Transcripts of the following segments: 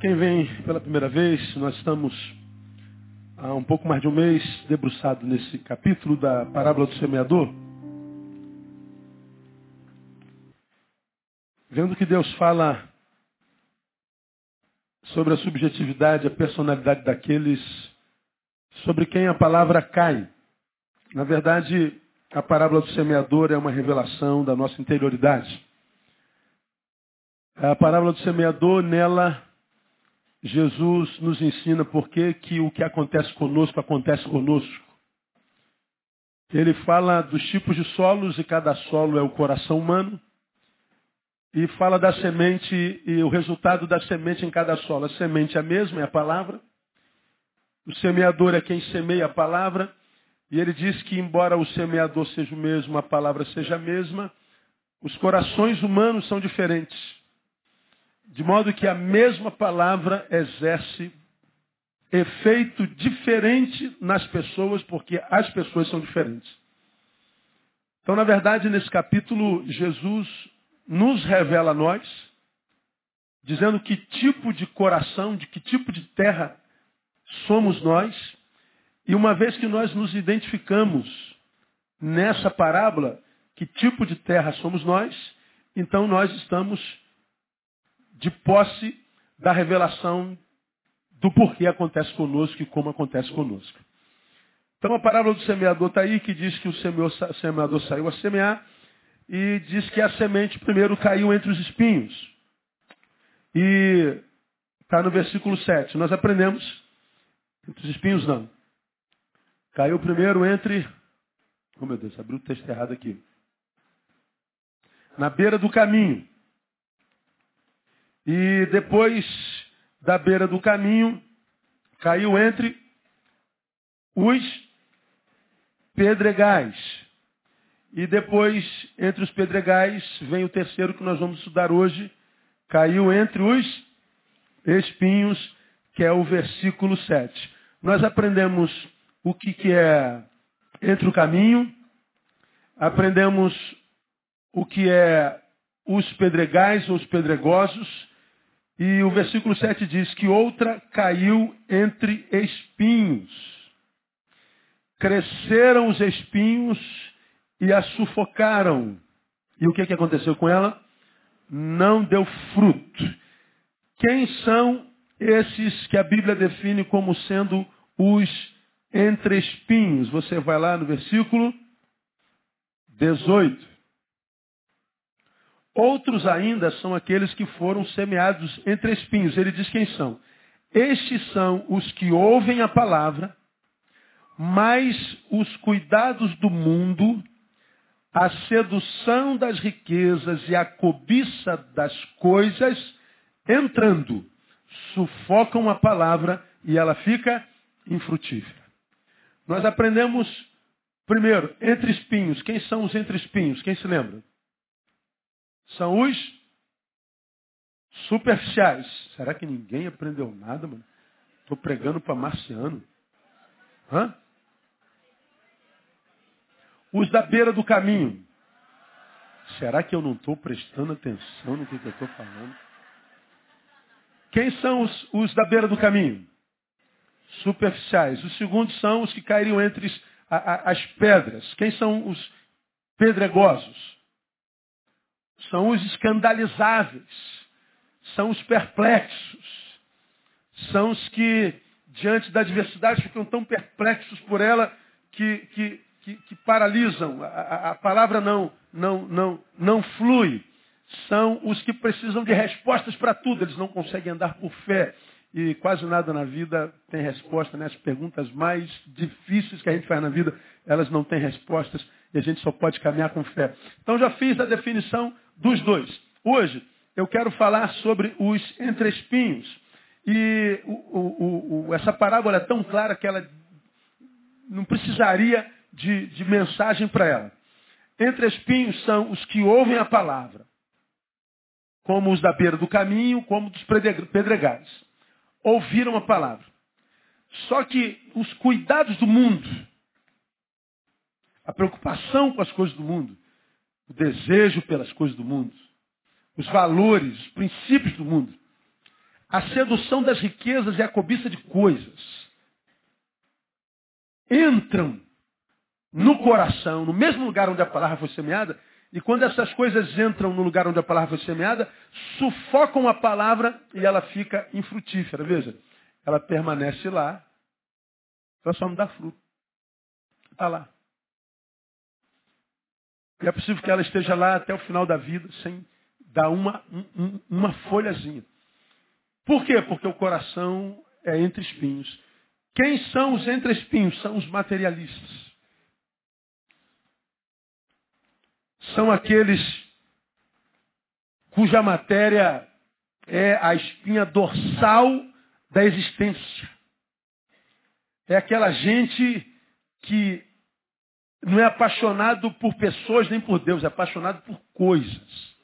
Quem vem pela primeira vez, nós estamos há um pouco mais de um mês debruçado nesse capítulo da parábola do semeador. Vendo que Deus fala sobre a subjetividade, a personalidade daqueles sobre quem a palavra cai. Na verdade, a parábola do semeador é uma revelação da nossa interioridade. A parábola do semeador, nela, Jesus nos ensina por que, o que acontece conosco acontece conosco. Ele fala dos tipos de solos e cada solo é o coração humano. E fala da semente e o resultado da semente em cada solo. A semente é a mesma, é a palavra. O semeador é quem semeia a palavra. E ele diz que, embora o semeador seja o mesmo, a palavra seja a mesma, os corações humanos são diferentes. De modo que a mesma palavra exerce efeito diferente nas pessoas, porque as pessoas são diferentes. Então, na verdade, nesse capítulo, Jesus nos revela a nós, dizendo que tipo de coração, de que tipo de terra somos nós, e uma vez que nós nos identificamos nessa parábola, que tipo de terra somos nós, então nós estamos de posse da revelação do porquê acontece conosco e como acontece conosco. Então a parábola do semeador está aí, que diz que o semeador saiu a semear, e diz que a semente primeiro caiu entre os espinhos. E está no versículo 7. Nós aprendemos, entre os espinhos não. Caiu primeiro entre. Oh meu Deus, abriu o texto errado aqui. Na beira do caminho. E depois da beira do caminho, caiu entre os pedregais. E depois, entre os pedregais, vem o terceiro que nós vamos estudar hoje. Caiu entre os espinhos, que é o versículo 7. Nós aprendemos o que, que é entre o caminho, aprendemos o que é os pedregais ou os pedregosos, e o versículo 7 diz que outra caiu entre espinhos. Cresceram os espinhos e a sufocaram. E o que, que aconteceu com ela? Não deu fruto. Quem são esses que a Bíblia define como sendo os entre espinhos? Você vai lá no versículo 18. Outros ainda são aqueles que foram semeados entre espinhos. Ele diz quem são. Estes são os que ouvem a palavra, mas os cuidados do mundo a sedução das riquezas e a cobiça das coisas, entrando, sufocam a palavra e ela fica infrutífera. Nós aprendemos, primeiro, entre espinhos. Quem são os entre espinhos? Quem se lembra? São os superficiais. Será que ninguém aprendeu nada, mano? Estou pregando para marciano. Hã? Os da beira do caminho. Será que eu não estou prestando atenção no que, que eu estou falando? Quem são os, os, da beira do caminho? Superficiais. Os segundos são os que cairiam entre as, pedras. Quem são os pedregosos? São os escandalizáveis. São os perplexos. São os que, diante da adversidade, ficam tão perplexos por ela que, que que, que paralisam, a, a, palavra não, não, não, não flui. São os que precisam de respostas para tudo, eles não conseguem andar por fé. E quase nada na vida tem resposta, né? As perguntas mais difíceis que a gente faz na vida, elas não têm respostas e a gente só pode caminhar com fé. Então já fiz a definição dos dois. Hoje eu quero falar sobre os entre espinhos. E o, o, o, essa parábola é tão clara que ela não precisaria de, de mensagem para ela. Entre espinhos são os que ouvem a palavra, como os da beira do caminho, como dos pedregais. Ouviram a palavra. Só que os cuidados do mundo, a preocupação com as coisas do mundo, o desejo pelas coisas do mundo, os valores, os princípios do mundo, a sedução das riquezas e a cobiça de coisas entram no coração, no mesmo lugar onde a palavra foi semeada, e quando essas coisas entram no lugar onde a palavra foi semeada, sufocam a palavra e ela fica infrutífera. Veja, ela permanece lá, ela só não dá fruto. Está lá. É possível que ela esteja lá até o final da vida sem dar uma, um, uma folhazinha. Por quê? Porque o coração é entre espinhos. Quem são os entre espinhos? São os materialistas. São aqueles cuja matéria é a espinha dorsal da existência. É aquela gente que não é apaixonado por pessoas nem por Deus, é apaixonado por coisas.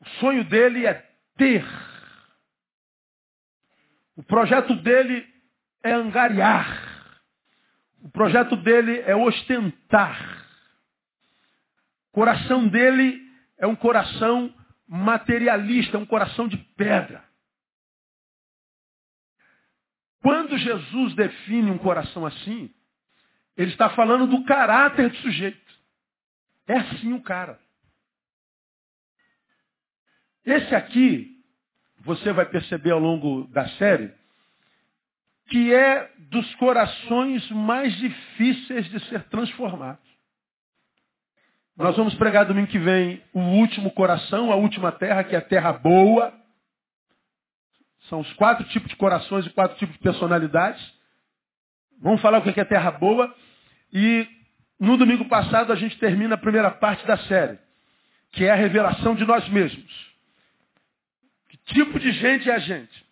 O sonho dele é ter. O projeto dele é angariar. O projeto dele é ostentar. O coração dele é um coração materialista, é um coração de pedra. Quando Jesus define um coração assim, ele está falando do caráter do sujeito. É assim o cara. Esse aqui, você vai perceber ao longo da série, que é dos corações mais difíceis de ser transformados. Nós vamos pregar domingo que vem o último coração, a última terra, que é a terra boa. São os quatro tipos de corações e quatro tipos de personalidades. Vamos falar o que é terra boa. E no domingo passado a gente termina a primeira parte da série, que é a revelação de nós mesmos. Que tipo de gente é a gente?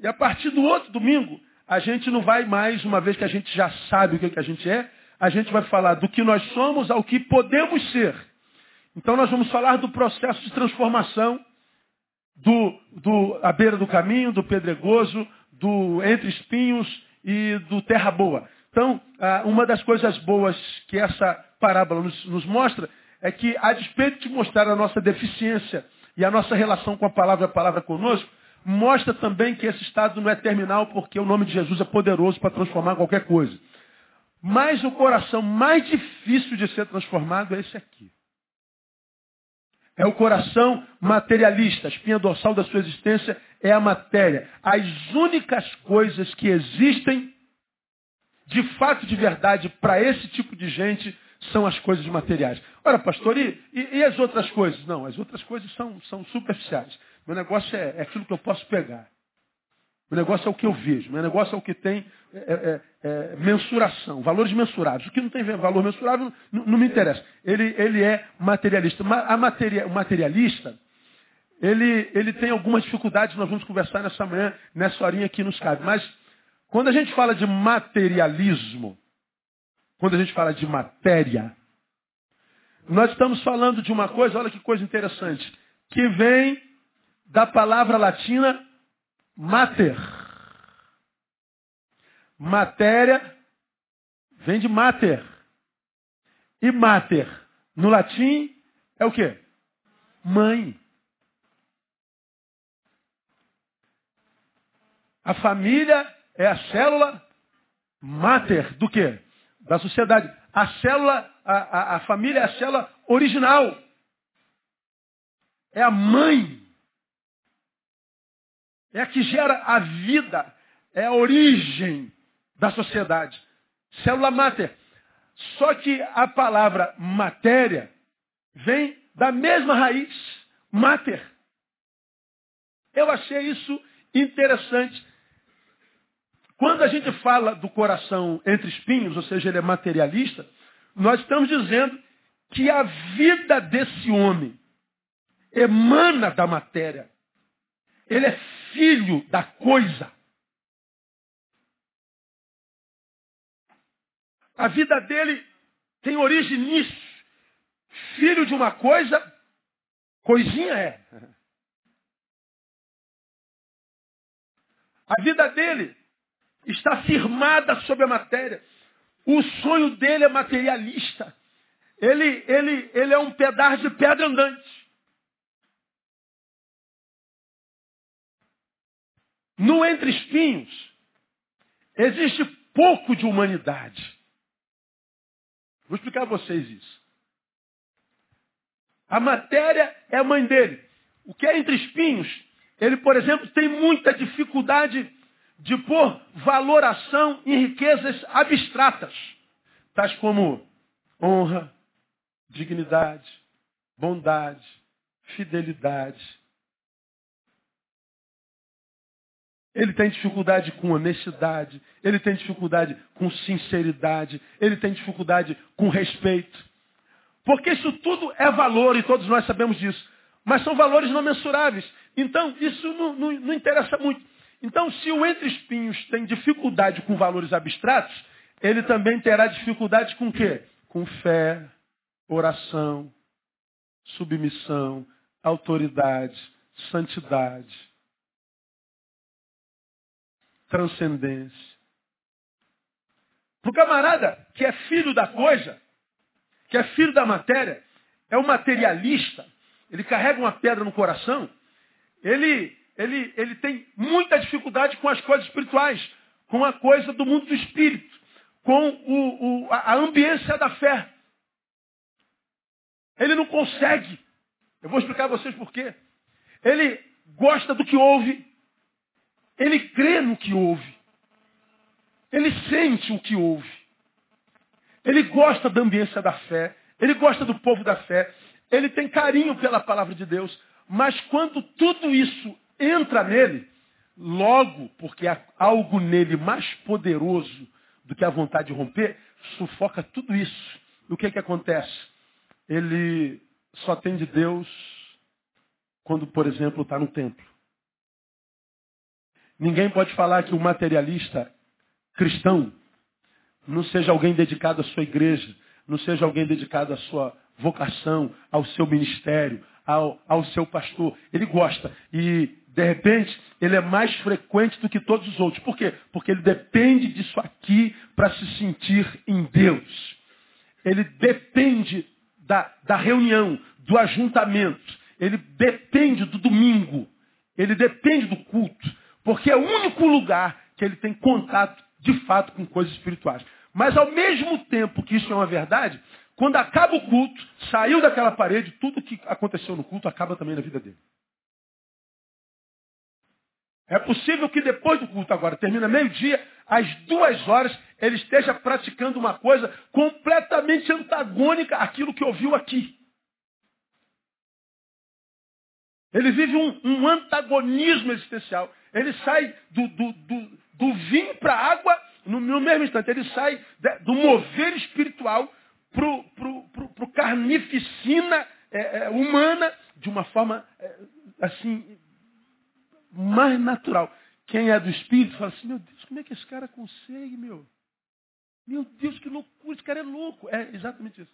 E a partir do outro domingo, a gente não vai mais, uma vez que a gente já sabe o que, é que a gente é, a gente vai falar do que nós somos ao que podemos ser. Então nós vamos falar do processo de transformação do, do à beira do caminho, do pedregoso, do entre espinhos e do terra boa. Então, ah, uma das coisas boas que essa parábola nos, nos mostra é que, a despeito de mostrar a nossa deficiência e a nossa relação com a palavra, a palavra conosco, mostra também que esse estado não é terminal porque o nome de Jesus é poderoso para transformar qualquer coisa. Mas o coração mais difícil de ser transformado é esse aqui. É o coração materialista. A espinha dorsal da sua existência é a matéria. As únicas coisas que existem, de fato, de verdade, para esse tipo de gente, são as coisas materiais. Ora, pastor, e, e, e, as outras coisas? Não, as outras coisas são, são superficiais. Meu negócio é, é aquilo que eu posso pegar. O negócio é o que eu vejo. O negócio é o que tem é, é, é, mensuração, valores mensurados. O que não tem valor mensurável não, não me interessa. Ele, ele é materialista. A materia, o materialista, ele, ele tem algumas dificuldades, nós vamos conversar nessa manhã, nessa horinha que nos cabe. Mas quando a gente fala de materialismo, quando a gente fala de matéria, nós estamos falando de uma coisa, olha que coisa interessante, que vem da palavra latina mater. Matéria vem de mater. E mater, no latim, é o quê? Mãe. A família é a célula mater do quê? Da sociedade. A célula, a, a, a família é a célula original. É a mãe é a que gera a vida, é a origem da sociedade. Célula máter. Só que a palavra matéria vem da mesma raiz, mater. Eu achei isso interessante. Quando a gente fala do coração entre espinhos, ou seja, ele é materialista, nós estamos dizendo que a vida desse homem emana da matéria. Ele é filho da coisa. A vida dele tem origem nisso. Filho de uma coisa, coisinha é. A vida dele está firmada sobre a matéria. O sonho dele é materialista. Ele, ele, ele é um pedaço de pedra andante. No entre espinhos, existe pouco de humanidade. Vou explicar a vocês isso. A matéria é a mãe dele. O que é entre espinhos, ele, por exemplo, tem muita dificuldade de pôr valoração em riquezas abstratas, tais como honra, dignidade, bondade, fidelidade. Ele tem dificuldade com honestidade, ele tem dificuldade com sinceridade, ele tem dificuldade com respeito. Porque isso tudo é valor e todos nós sabemos disso. Mas são valores não mensuráveis. Então, isso não, não, não interessa muito. Então, se o entre espinhos tem dificuldade com valores abstratos, ele também terá dificuldade com o quê? Com fé, oração, submissão, autoridade, santidade, transcendência. Para o camarada que é filho da coisa, que é filho da matéria, é um materialista, ele carrega uma pedra no coração, ele, ele, ele tem muita dificuldade com as coisas espirituais, com a coisa do mundo do espírito, com o, o, a ambiência da fé. Ele não consegue. Eu vou explicar a vocês por quê. Ele gosta do que ouve. Ele crê no que ouve. Ele sente o que ouve. Ele gosta da ambiência da fé. Ele gosta do povo da fé. Ele tem carinho pela palavra de Deus. Mas quando tudo isso entra nele, logo, porque há algo nele mais poderoso do que a vontade de romper, sufoca tudo isso. E o que, que acontece? Ele só tem de Deus quando, por exemplo, está no templo. Ninguém pode falar que o materialista cristão não seja alguém dedicado à sua igreja, não seja alguém dedicado à sua vocação, ao seu ministério, ao, ao seu pastor. Ele gosta. E, de repente, ele é mais frequente do que todos os outros. Por quê? Porque ele depende disso aqui para se sentir em Deus. Ele depende da, da reunião, do ajuntamento. Ele depende do domingo. Ele depende do culto. Porque é o único lugar que ele tem contato de fato com coisas espirituais. Mas ao mesmo tempo que isso é uma verdade, quando acaba o culto, saiu daquela parede, tudo que aconteceu no culto acaba também na vida dele. É possível que depois do culto agora, termina meio-dia, às duas horas, ele esteja praticando uma coisa completamente antagônica àquilo que ouviu aqui. Ele vive um, um antagonismo existencial. Ele sai do, do, do, do vinho para a água no, no, mesmo instante. Ele sai de, do mover espiritual para o carnificina é, é, humana de uma forma é, assim mais natural. Quem é do Espírito fala assim, meu Deus, como é que esse cara consegue, meu? Meu Deus, que loucura, esse cara é louco. É exatamente isso.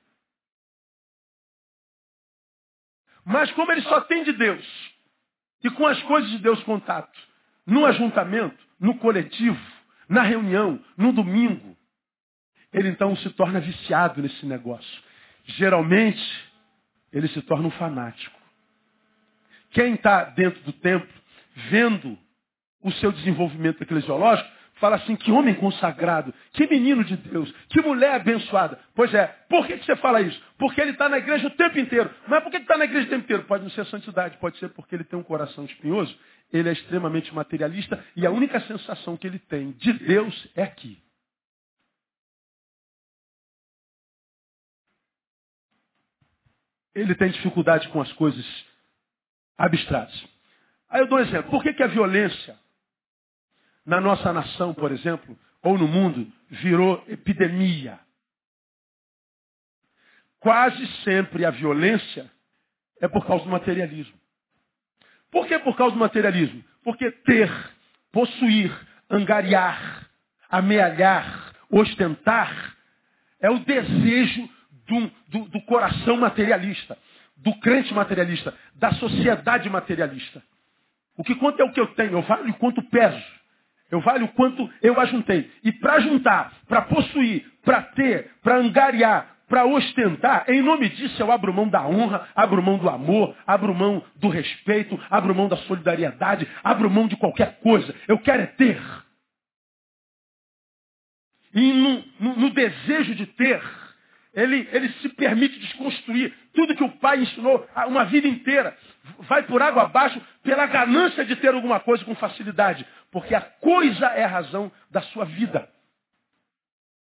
Mas como ele só tem de Deus, e com as coisas de Deus contato, no ajuntamento, no coletivo, na reunião, no domingo, ele então se torna viciado nesse negócio. Geralmente, ele se torna um fanático. Quem está dentro do templo, vendo o seu desenvolvimento eclesiológico, fala assim, que homem consagrado, que menino de Deus, que mulher abençoada. Pois é, por que, que você fala isso? Porque ele está na igreja o tempo inteiro. Mas por que está na igreja o tempo inteiro? Pode não ser santidade, pode ser porque ele tem um coração espinhoso, ele é extremamente materialista e a única sensação que ele tem de Deus é aqui. Ele tem dificuldade com as coisas abstratas. Aí eu dou um exemplo. Por que, que a violência na nossa nação, por exemplo, ou no mundo, virou epidemia? Quase sempre a violência é por causa do materialismo. Por que por causa do materialismo? Porque ter, possuir, angariar, amealhar, ostentar, é o desejo do, do, do coração materialista, do crente materialista, da sociedade materialista. O que conta é o que eu tenho, eu valho quanto peso. Eu valho o quanto eu ajuntei. E para juntar, para possuir, para ter, para angariar, para ostentar, em nome disso eu abro mão da honra, abro mão do amor, abro mão do respeito, abro mão da solidariedade, abro mão de qualquer coisa. Eu quero é ter. E no, no, no desejo de ter, ele, ele se permite desconstruir tudo que o pai ensinou uma vida inteira. Vai por água abaixo pela ganância de ter alguma coisa com facilidade. Porque a coisa é a razão da sua vida.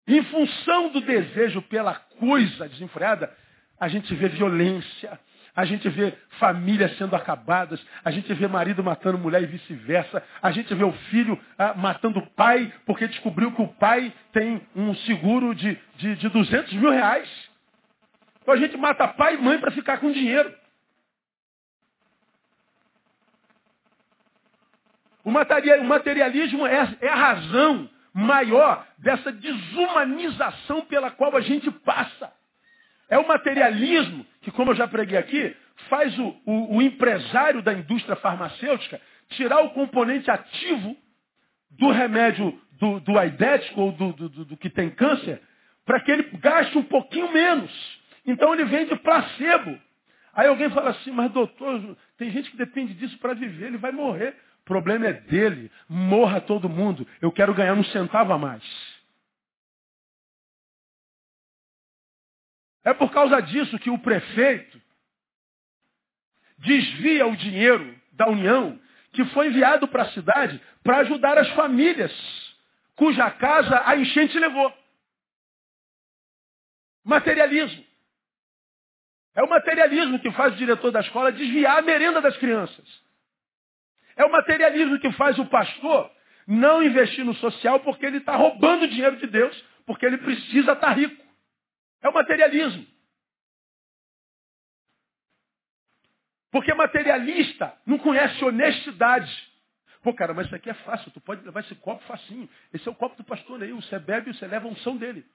Em função do desejo pela coisa desenfreada, a gente vê violência, a gente vê famílias sendo acabadas, a gente vê marido matando mulher e vice-versa, a gente vê o filho ah, matando o pai porque descobriu que o pai tem um seguro de, de, de 200 mil reais. Então a gente mata pai e mãe para ficar com dinheiro. O materialismo é, é a razão maior dessa desumanização pela qual a gente passa. É o materialismo que, como eu já preguei aqui, faz o, o, o empresário da indústria farmacêutica tirar o componente ativo do remédio do, do aidético ou do, do, do que tem câncer para que ele gaste um pouquinho menos. Então ele vende placebo. Aí alguém fala assim, mas doutor, tem gente que depende disso para viver, ele vai morrer. O problema é dele. Morra todo mundo. Eu quero ganhar um centavo a mais. É por causa disso que o prefeito desvia o dinheiro da União que foi enviado para a cidade para ajudar as famílias cuja casa a enchente levou. Materialismo. É o materialismo que faz o diretor da escola desviar a merenda das crianças. É o materialismo que faz o pastor não investir no social porque ele está roubando o dinheiro de Deus, porque ele precisa estar tá rico. É o materialismo. Porque materialista não conhece honestidade. Pô, cara, mas isso aqui é fácil, tu pode levar esse copo facinho. Esse é o copo do pastor aí, você bebe e você leva a unção dele.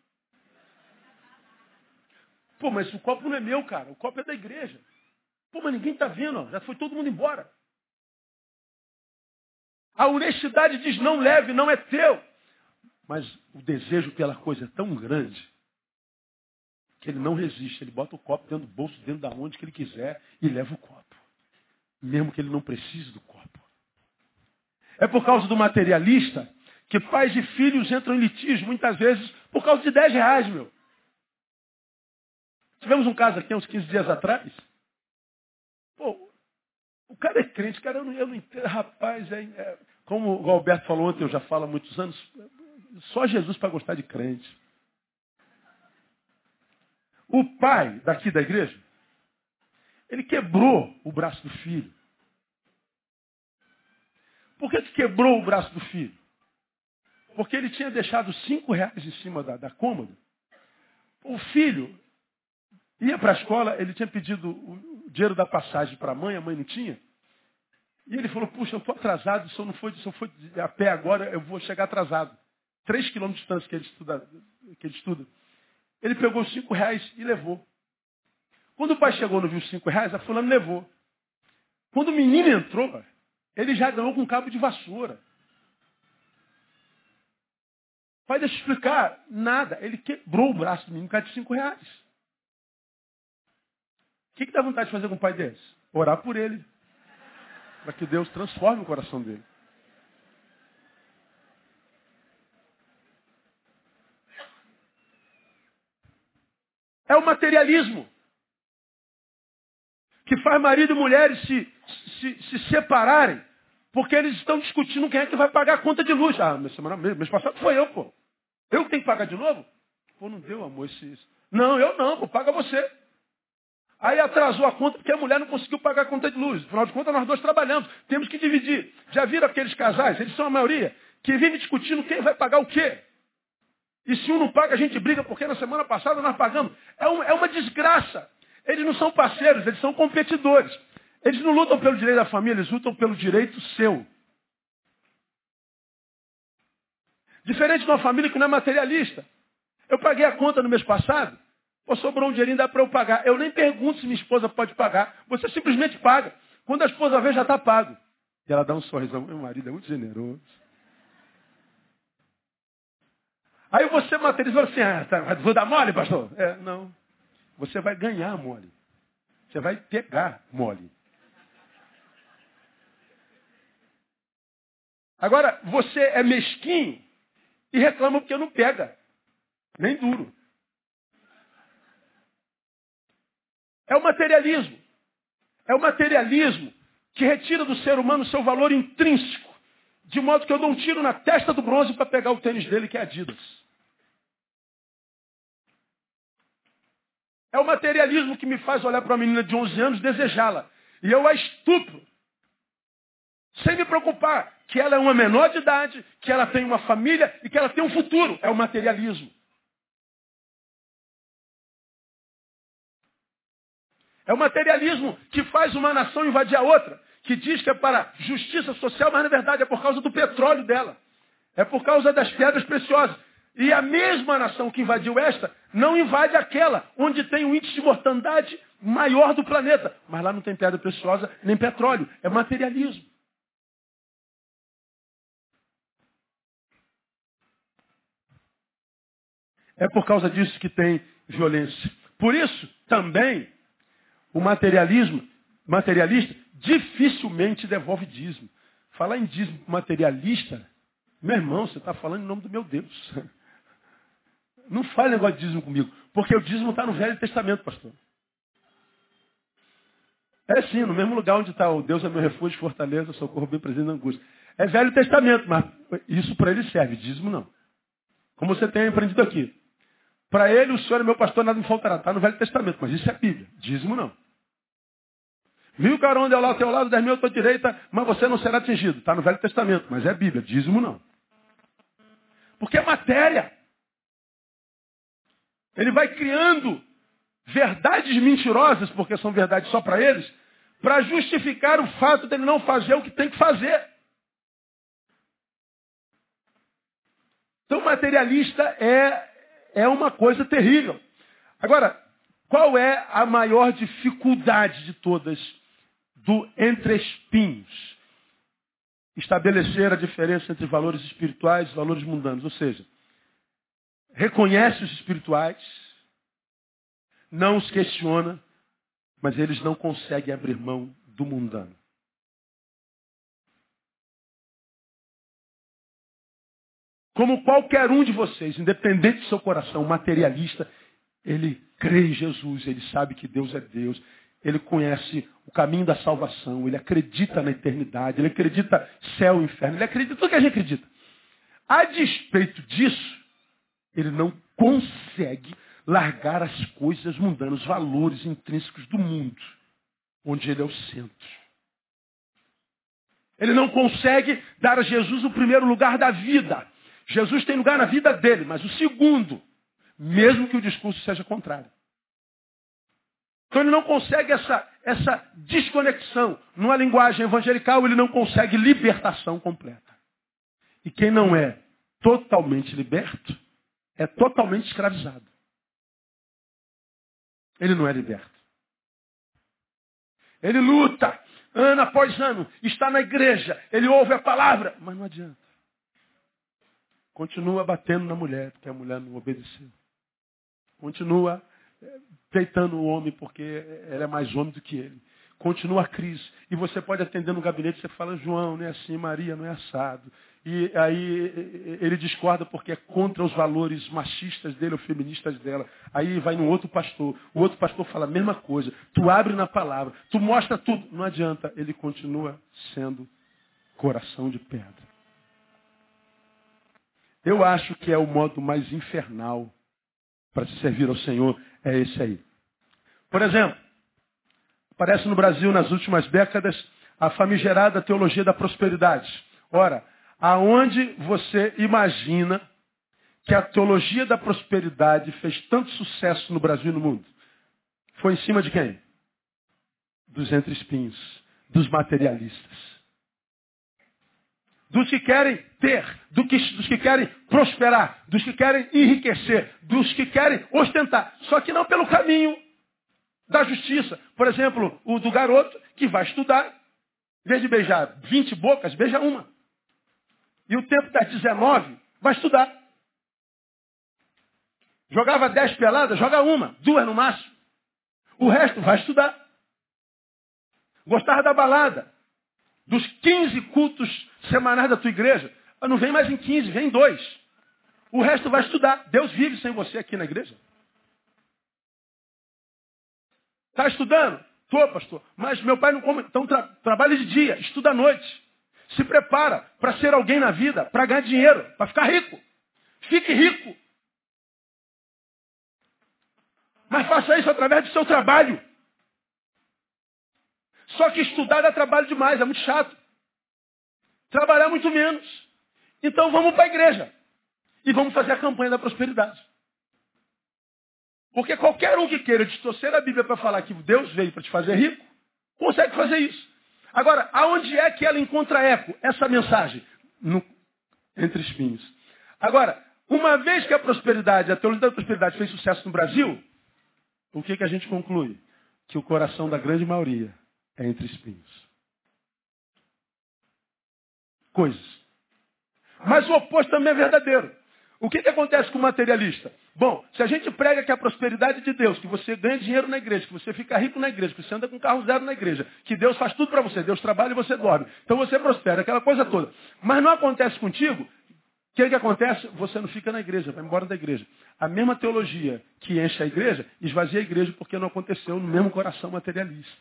Pô, mas o copo não é meu, cara, o copo é da igreja. Pô, mas ninguém está vendo, já foi todo mundo embora. A honestidade diz não leve, não é teu. Mas o desejo pela coisa é tão grande ele não resiste. Ele bota o copo dentro do bolso, dentro da onde que ele quiser e leva o copo. Mesmo que ele não precise do copo. É por causa do materialista que pais e filhos entram em litígio, muitas vezes, por causa de 10 reais, meu. Tivemos um caso aqui uns 15 dias atrás. Pô, o cara é crente, cara, eu não, eu não entendo, rapaz, é, é, como o Alberto falou ontem, eu já falo há muitos anos, só Jesus para gostar de crente. O pai daqui da igreja, ele quebrou o braço do filho. Por que, que quebrou o braço do filho? Porque ele tinha deixado cinco reais em cima da, da cômoda. O filho ia para a escola, ele tinha pedido o dinheiro da passagem para a mãe, a mãe não tinha. E ele falou, puxa, eu estou atrasado, se eu não for, se eu for a pé agora, eu vou chegar atrasado. Três quilômetros de distância que ele estuda. Que ele estuda. Ele pegou cinco reais e levou. Quando o pai chegou não viu cinco reais, a fulana levou. Quando o menino entrou, ele já ganhou com um cabo de vassoura. Pai, deixa eu explicar. Nada. Ele quebrou o braço do menino por causa de cinco reais. O que, que dá vontade de fazer com um pai desse? Orar por ele. Para que Deus transforme o coração dele. É o materialismo. Que faz marido e mulheres se, se, se separarem. Porque eles estão discutindo quem é que vai pagar a conta de luz. Ah, mês, semana, mês passado foi eu, pô. Eu tenho que pagar de novo? Pô, não deu, amor, esse, Não, eu não, pô, paga você. Aí atrasou a conta porque a mulher não conseguiu pagar a conta de luz. Afinal de contas, nós dois trabalhamos. Temos que dividir. Já viram aqueles casais, eles são a maioria, que vivem discutindo quem vai pagar o quê? E se um não paga, a gente briga, porque na semana passada nós pagamos. É, um, é uma desgraça. Eles não são parceiros, eles são competidores. Eles não lutam pelo direito da família, eles lutam pelo direito seu. Diferente de uma família que não é materialista. Eu paguei a conta no mês passado, pô, sobrou um dinheirinho, dá para eu pagar. Eu nem pergunto se minha esposa pode pagar. Você simplesmente paga. Quando a esposa vê, já está pago. E ela dá um sorrisão. Meu marido é muito generoso. Aí você materializa assim, ah, tá, vou dar mole, pastor? É, não. Você vai ganhar mole. Você vai pegar mole. Agora, você é mesquinho e reclama porque não pega. Nem duro. É o materialismo. É o materialismo que retira do ser humano seu valor intrínseco. De modo que eu um tiro na testa do bronze para pegar o tênis dele, que é Adidas. É o materialismo que me faz olhar para uma menina de 11 anos e desejá-la. E eu a estupro. Sem me preocupar que ela é uma menor de idade, que ela tem uma família e que ela tem um futuro. É o materialismo. É o materialismo que faz uma nação invadir a outra, que diz que é para justiça social, mas na verdade é por causa do petróleo dela. É por causa das pedras preciosas. E a mesma nação que invadiu esta não invade aquela onde tem um índice de mortandade maior do planeta. Mas lá não tem pedra preciosa nem petróleo. É materialismo. É por causa disso que tem violência. Por isso, também, o materialismo, materialista dificilmente devolve dízimo. Falar em dízimo materialista, meu irmão, você está falando em nome do meu Deus. Não fale negócio de dízimo comigo, porque o dízimo está no Velho Testamento, pastor. É sim, no mesmo lugar onde está o Deus é meu refúgio, fortaleza, socorro bem presente na angústia. É Velho Testamento, mas isso para ele serve, dízimo não. Como você tem aprendido aqui. Para ele, o Senhor é meu pastor, nada me faltará. Está no Velho Testamento, mas isso é Bíblia. Dízimo não. Viu cara onde é lá ao teu lado, dez mil à tua direita, mas você não será atingido. Está no Velho Testamento, mas é Bíblia. Dízimo não. Porque é matéria. Ele vai criando verdades mentirosas, porque são verdades só para eles, para justificar o fato dele não fazer o que tem que fazer. Então, materialista é, é uma coisa terrível. Agora, qual é a maior dificuldade de todas do entre espinhos? Estabelecer a diferença entre valores espirituais e valores mundanos. Ou seja, reconhece os espirituais, não os questiona, mas eles não conseguem abrir mão do mundano. Como qualquer um de vocês, independente do seu coração materialista, ele crê em Jesus, ele sabe que Deus é Deus, ele conhece o caminho da salvação, ele acredita na eternidade, ele acredita céu e inferno, ele acredita tudo que a gente acredita. A despeito disso, ele não consegue largar as coisas mundanas, os valores intrínsecos do mundo, onde ele é o centro. Ele não consegue dar a Jesus o primeiro lugar da vida. Jesus tem lugar na vida dele, mas o segundo, mesmo que o discurso seja contrário. Então ele não consegue essa, essa desconexão. Numa linguagem evangelical, ele não consegue libertação completa. E quem não é totalmente liberto, é totalmente escravizado. Ele não é liberto. Ele luta, ano após ano, está na igreja, ele ouve a palavra, mas não adianta. Continua batendo na mulher, porque a mulher não obedeceu. Continua eh, peitando o homem, porque ela é mais homem do que ele. Continua a crise. E você pode atender no gabinete, você fala, João, não é assim, Maria, não é assado. E aí ele discorda porque é contra os valores machistas dele ou feministas dela. Aí vai no outro pastor. O outro pastor fala a mesma coisa. Tu abre na palavra, tu mostra tudo. Não adianta, ele continua sendo coração de pedra. Eu acho que é o modo mais infernal para se servir ao Senhor, é esse aí. Por exemplo, aparece no Brasil nas últimas décadas a famigerada teologia da prosperidade. Ora, aonde você imagina que a teologia da prosperidade fez tanto sucesso no Brasil e no mundo? Foi em cima de quem? Dos entre-espinhos, dos materialistas. Dos que querem ter, do que, dos que querem prosperar, dos que querem enriquecer, dos que querem ostentar. Só que não pelo caminho da justiça. Por exemplo, o do garoto que vai estudar, em vez de beijar 20 bocas, beija uma. E o tempo das 19, vai estudar. Jogava 10 peladas, joga uma, duas no máximo. O resto vai estudar. Gostar da balada. Dos 15 cultos semanais da tua igreja. Não vem mais em 15, vem em dois. O resto vai estudar. Deus vive sem você aqui na igreja. Está estudando? Estou, pastor. Mas meu pai não come. Então tra trabalha de dia, estuda à noite. Se prepara para ser alguém na vida, para ganhar dinheiro, para ficar rico. Fique rico. Mas faça isso através do seu trabalho. Só que estudar dá trabalho demais, é muito chato. Trabalhar muito menos. Então vamos para a igreja. E vamos fazer a campanha da prosperidade. Porque qualquer um que queira distorcer a Bíblia para falar que Deus veio para te fazer rico, consegue fazer isso. Agora, aonde é que ela encontra eco? Essa mensagem? No, entre espinhos. Agora, uma vez que a prosperidade, a teologia da prosperidade fez sucesso no Brasil, o que, que a gente conclui? Que o coração da grande maioria é entre espinhos. Coisas. Mas o oposto também é verdadeiro. O que, que acontece com o materialista? Bom, se a gente prega que a prosperidade de Deus, que você ganha dinheiro na igreja, que você fica rico na igreja, que você anda com carro zero na igreja, que Deus faz tudo para você, Deus trabalha e você dorme. Então você prospera, aquela coisa toda. Mas não acontece contigo, o que, que acontece? Você não fica na igreja, vai embora da igreja. A mesma teologia que enche a igreja, esvazia a igreja porque não aconteceu no mesmo coração materialista.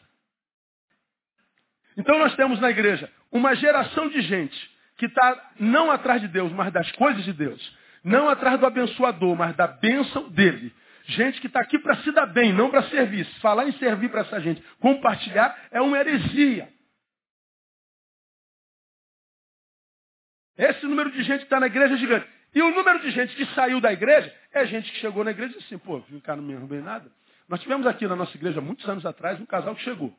Então nós temos na igreja uma geração de gente que está não atrás de Deus, mas das coisas de Deus. Não atrás do abençoador, mas da bênção dele. Gente que está aqui para se dar bem, não para servir. Falar em servir para essa gente, compartilhar, é uma heresia. Esse número de gente que está na igreja é gigante. E o número de gente que saiu da igreja é gente que chegou na igreja e disse assim, pô, ficar não me arrumei nada. Nós tivemos aqui na nossa igreja, muitos anos atrás, um casal que chegou.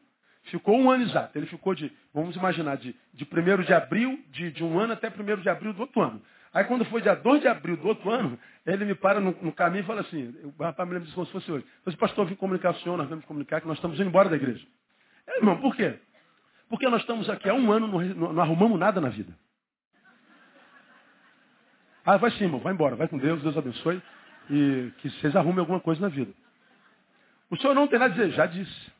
Ficou um ano exato. Ele ficou de, vamos imaginar, de, de 1 de abril de, de um ano até 1 de abril do outro ano. Aí quando foi dia 2 de abril do outro ano, ele me para no, no caminho e fala assim, o rapaz me lembra disso como se fosse hoje. Eu disse, pastor, vim comunicar com o senhor, nós vamos comunicar que nós estamos indo embora da igreja. É, irmão, por quê? Porque nós estamos aqui há um ano, não, não, não arrumamos nada na vida. Ah, vai sim, irmão, vai embora, vai com Deus, Deus abençoe e que vocês arrumem alguma coisa na vida. O senhor não tem nada a dizer, já disse.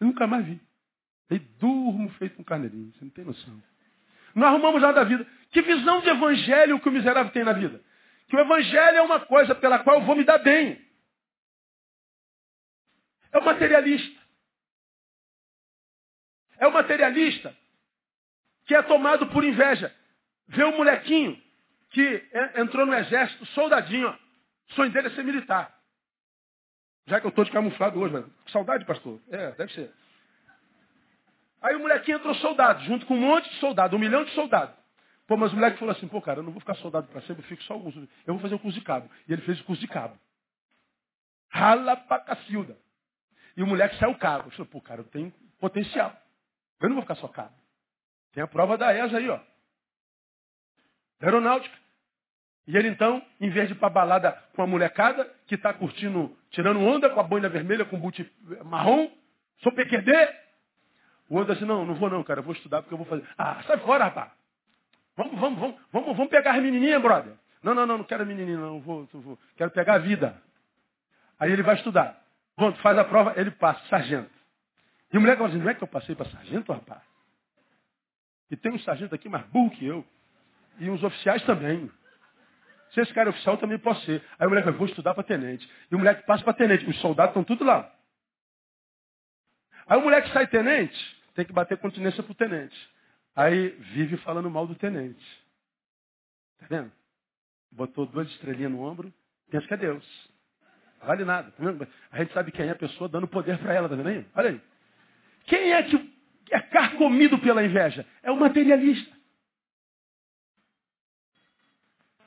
Eu nunca mais vi. E durmo feito um carneirinho, você não tem noção. Não arrumamos nada da vida. Que visão de evangelho que o miserável tem na vida? Que o evangelho é uma coisa pela qual eu vou me dar bem. É o materialista. É o materialista que é tomado por inveja. Vê o molequinho que entrou no exército, soldadinho, ó. o sonho dele é ser militar. Já que eu estou de camuflado hoje, mas saudade, pastor? É, deve ser. Aí o molequinho entrou soldado, junto com um monte de soldado, um milhão de soldados. Pô, mas o moleque falou assim, pô, cara, eu não vou ficar soldado para sempre, eu fico só alguns. Eu vou fazer o curso de cabo. E ele fez o curso de cabo. Rala pra cacilda. E o moleque saiu cabo. Eu falei, pô, cara, eu tenho potencial. Eu não vou ficar só cabo. Tem a prova da ESA aí, ó. Aeronáutica. E ele então, em vez de ir pra balada com a molecada, que está curtindo, tirando onda com a boina vermelha, com boot marrom, sou PQD, o outro assim, não, não vou não, cara, eu vou estudar porque eu vou fazer. Ah, sai fora, rapaz. Vamos, vamos, vamos, vamos, vamos pegar as menininhas, brother. Não, não, não, não quero menininha, não, vou, vou, quero pegar a vida. Aí ele vai estudar. Pronto, faz a prova, ele passa, sargento. E o moleque fala assim, não é que eu passei para sargento, rapaz? E tem um sargento aqui mais burro que eu. E uns oficiais também. Se esse cara é oficial, também pode ser. Aí o moleque vai, vou estudar para tenente. E o moleque passa para tenente. Os soldados estão tudo lá. Aí o moleque sai tenente, tem que bater continência pro tenente. Aí vive falando mal do tenente. Tá vendo? Botou duas estrelinhas no ombro, pensa que é Deus. vale nada. Tá vendo? A gente sabe quem é a pessoa dando poder para ela, tá vendo aí? Olha aí. Quem é que é carcomido pela inveja? É o materialista.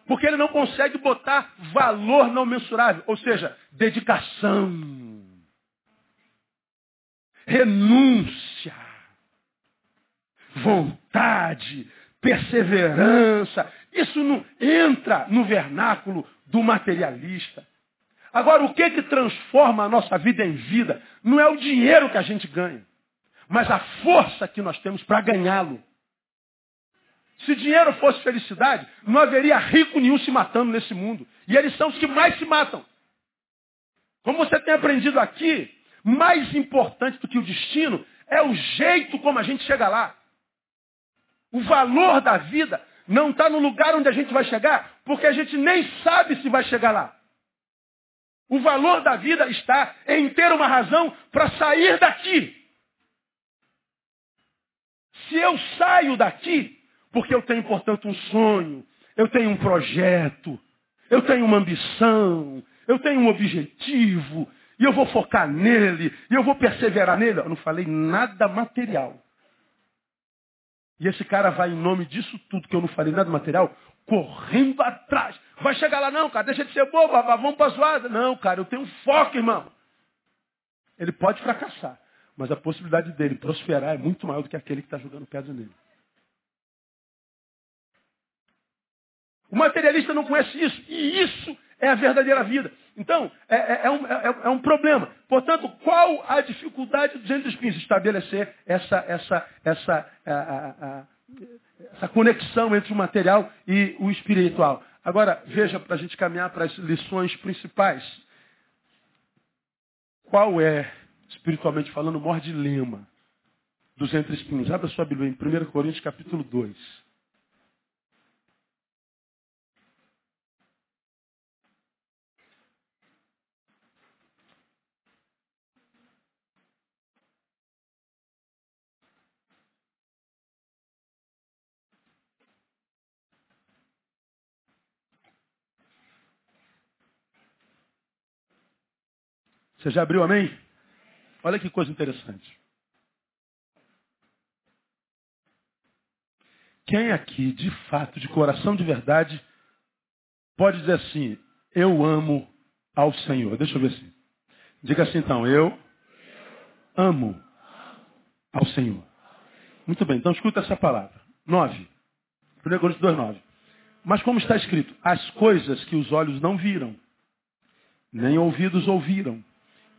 Porque ele não consegue botar valor não mensurável, ou seja, dedicação, renúncia, vontade, perseverança. Isso não entra no vernáculo do materialista. Agora, o que que transforma a nossa vida em vida não é o dinheiro que a gente ganha, mas a força que nós temos para ganhá-lo. Se dinheiro fosse felicidade, não haveria rico nenhum se matando nesse mundo. E eles são os que mais se matam. Como você tem aprendido aqui, Mais importante do que o destino é o jeito como a gente chega lá. O valor da vida não está no lugar onde a gente vai chegar, porque a gente nem sabe se vai chegar lá. O valor da vida está em ter uma razão para sair daqui. Se eu saio daqui, porque eu tenho, portanto, um sonho, eu tenho um projeto, eu tenho uma ambição, eu tenho um objetivo, e eu vou focar nele, e eu vou perseverar nele. Eu não falei nada material. E esse cara vai, em nome disso tudo que eu não falei nada material, correndo atrás. Vai chegar lá, não, cara, deixa de ser bobo, vamos para a zoada. Não, cara, eu tenho foco, irmão. Ele pode fracassar, mas a possibilidade dele prosperar é muito maior do que aquele que está jogando pedra nele. O materialista não conhece isso, e isso é a verdadeira vida. Então, é, é, é, um, é, é um, problema. Portanto, qual a dificuldade dos entre espinhos? Estabelecer essa, essa, essa, a, a, a, essa conexão entre o material e o espiritual. Agora, veja, para a gente caminhar para as lições principais. Qual é, espiritualmente falando, o maior dilema dos entre espinhos? Abra sua Bíblia em 1 Coríntios capítulo 2. Você já abriu, amém? Olha que coisa interessante. Quem aqui, de fato, de coração de verdade, pode dizer assim, eu amo ao Senhor? Deixa eu ver assim. Diga assim então, eu amo ao Senhor. Muito bem, então escuta essa palavra. 9. 1 Coríntios 2, 9. Mas como está escrito, as coisas que os olhos não viram, nem ouvidos ouviram,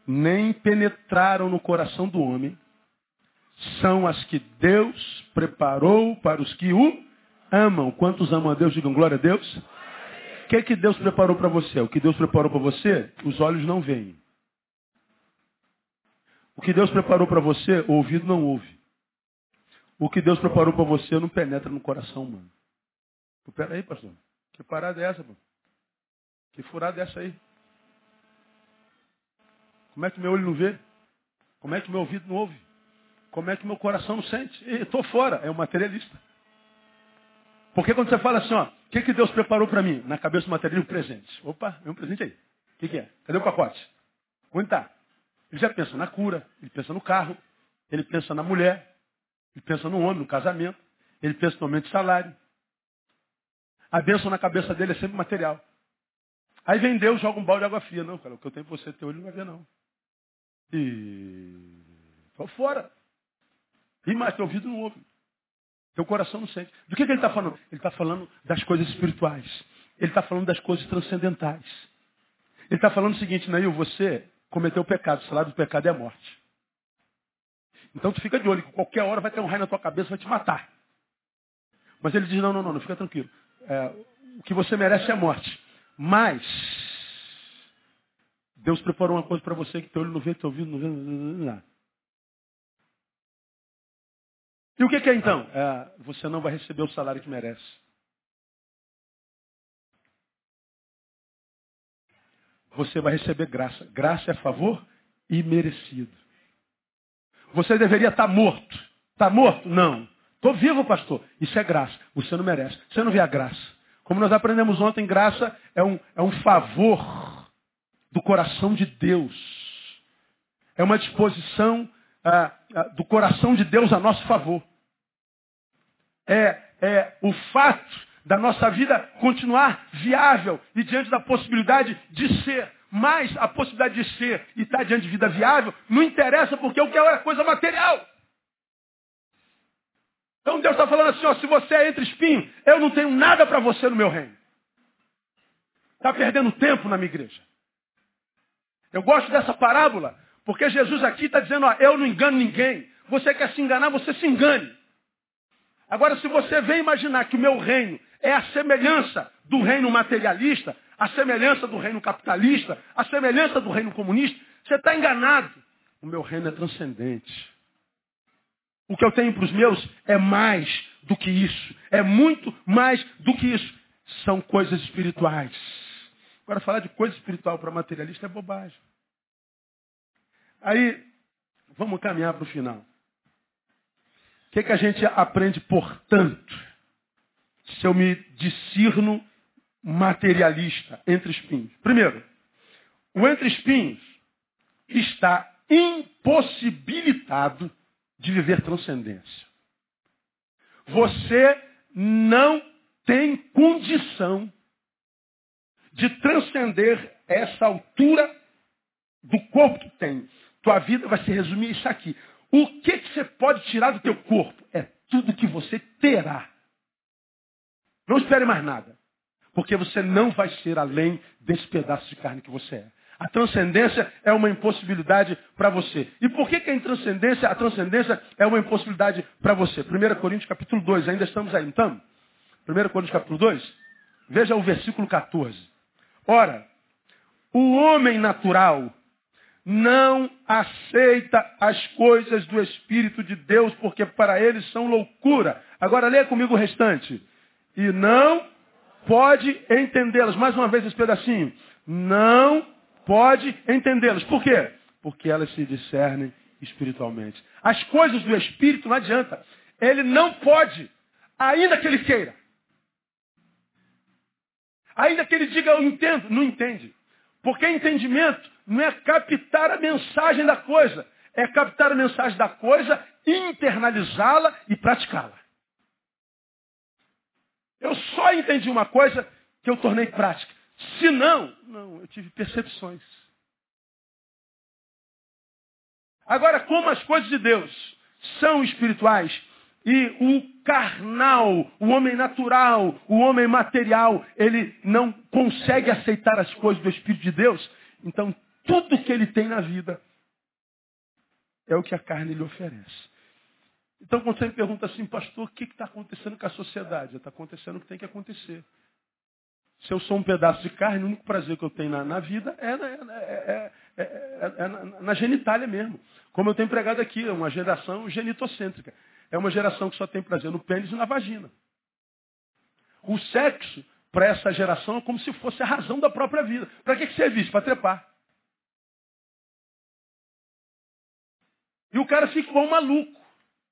nem penetraram no coração do homem, são as que Deus preparou para os que o amam. Quantos amam a Deus? Digam glória a Deus. O que, é que Deus preparou para você? O que Deus preparou para você, os olhos não veem. O que Deus preparou para você, o ouvido não ouve. O que Deus preparou para você não penetra no coração humano. Espera aí, pastor. Que parada é essa? Que furada é essa aí? Como é que meu olho não vê? Como é que meu ouvido não ouve? Como é que meu coração não sente? Estou fora, é um materialista. Porque quando você fala assim, ó, o que, que Deus preparou para mim? Na cabeça do materialismo, presente. Opa, é um presente aí. O que, que é? Cadê o pacote? Onde está? Ele já pensa na cura, ele pensa no carro, ele pensa na mulher, ele pensa no homem, no casamento, ele pensa no aumento de salário. A bênção na cabeça dele é sempre material. Aí vem Deus, joga um balde de água fria. Não, cara, o que eu tenho para você, teu olho não vai ver, não. E estou fora. E mais, teu ouvido não ouve. Teu coração não sente. Do que, que ele está falando? Ele está falando das coisas espirituais. Ele está falando das coisas transcendentais. Ele está falando o seguinte, Nail, você cometeu o pecado, o salário do pecado é a morte. Então tu fica de olho, que qualquer hora vai ter um raio na tua cabeça, vai te matar. Mas ele diz, não, não, não, não fica tranquilo. É, o que você merece é a morte. Mas Deus preparou uma coisa para você que teu olho não vê, teu ouvido não vê, nada. E o que, que é então? É, você não vai receber o salário que merece. Você vai receber graça. Graça é favor imerecido. Você deveria estar morto. Está morto? Não. Estou vivo, pastor. Isso é graça. Você não merece. Você não vê a graça. Como nós aprendemos ontem, graça é um, é um favor do coração de Deus. É uma disposição ah, ah, do coração de Deus a nosso favor. É, é o fato da nossa vida continuar viável e diante da possibilidade de ser. Mas a possibilidade de ser e estar diante de vida viável não interessa porque o que é coisa material. Então Deus está falando assim, ó, se você é entre espinhos, eu não tenho nada para você no meu reino. Está perdendo tempo na minha igreja. Eu gosto dessa parábola, porque Jesus aqui está dizendo, ó, eu não engano ninguém. Você quer se enganar, você se engane. Agora, se você vem imaginar que o meu reino é a semelhança do reino materialista, a semelhança do reino capitalista, a semelhança do reino comunista, você está enganado. O meu reino é transcendente. O que eu tenho para os meus é mais do que isso. É muito mais do que isso. São coisas espirituais. Agora, falar de coisa espiritual para materialista é bobagem. Aí, vamos caminhar para o final. O que, que a gente aprende, portanto, se eu me discerno materialista entre espinhos? Primeiro, o entre espinhos está impossibilitado de viver transcendência. Você não tem condição de transcender essa altura do corpo que tem. Tua vida vai se resumir isso aqui. O que, que você pode tirar do teu corpo? É tudo que você terá. Não espere mais nada. Porque você não vai ser além desse pedaço de carne que você é. A transcendência é uma impossibilidade para você. E por que, que a intranscendência, a transcendência é uma impossibilidade para você? 1 Coríntios capítulo 2, ainda estamos aí, então? 1 Coríntios capítulo 2, veja o versículo 14. Ora, o homem natural não aceita as coisas do Espírito de Deus, porque para eles são loucura. Agora leia comigo o restante. E não pode entendê-las. Mais uma vez esse pedacinho. Não pode entendê-las. Por quê? Porque elas se discernem espiritualmente. As coisas do Espírito não adianta. Ele não pode, ainda que ele queira. Ainda que ele diga eu entendo, não entende. Porque entendimento não é captar a mensagem da coisa, é captar a mensagem da coisa, internalizá-la e praticá-la. Eu só entendi uma coisa que eu tornei prática. Se não, não, eu tive percepções. Agora, como as coisas de Deus são espirituais e o carnal, o homem natural, o homem material, ele não consegue aceitar as coisas do Espírito de Deus, então tudo que ele tem na vida é o que a carne lhe oferece. Então, quando você me pergunta assim, pastor, o que está acontecendo com a sociedade? Está acontecendo o que tem que acontecer. Se eu sou um pedaço de carne, o único prazer que eu tenho na, na vida é, é, é, é na, na, genitália mesmo. Como eu tenho pregado aqui, é uma geração genitocêntrica. É uma geração que só tem prazer no pênis e na vagina. O sexo, para essa geração, é como se fosse a razão da própria vida. Para que, que isso? Para trepar. E o cara fica igual um maluco.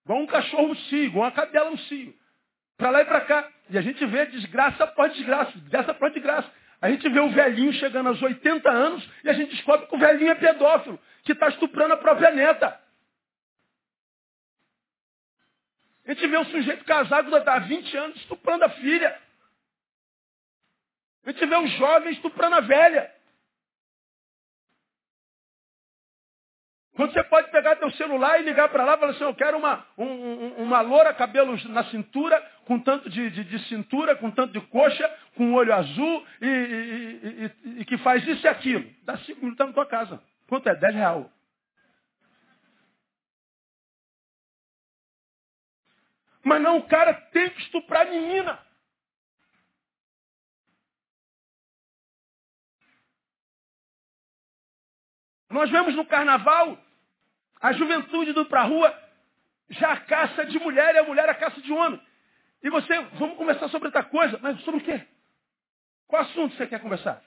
Igual um cachorro no cio, igual uma cadela no cio. Para lá e para cá. E a gente vê desgraça após desgraça, desgraça após desgraça. A gente vê o velhinho chegando aos 80 anos e a gente descobre que o velhinho é pedófilo, que está estuprando a própria neta. A gente vê um sujeito casado há 20 anos estuprando a filha. A gente vê um jovem estuprando a velha. Quando você pode pegar teu celular e ligar para lá e falar assim, eu quero uma, um, uma loura, cabelos na cintura, com tanto de, de, de, cintura, com tanto de coxa, com olho azul, e, e, e, e que faz isso e aquilo. Dá cinco minutos tá na tua casa. Quanto é? Dez real. Mas não, o cara tem que estuprar a menina. Nós vemos no carnaval a juventude indo para a rua já a caça de mulher e a mulher a caça de homem. E você, vamos conversar sobre outra coisa, mas sobre o quê? Qual assunto você quer conversar?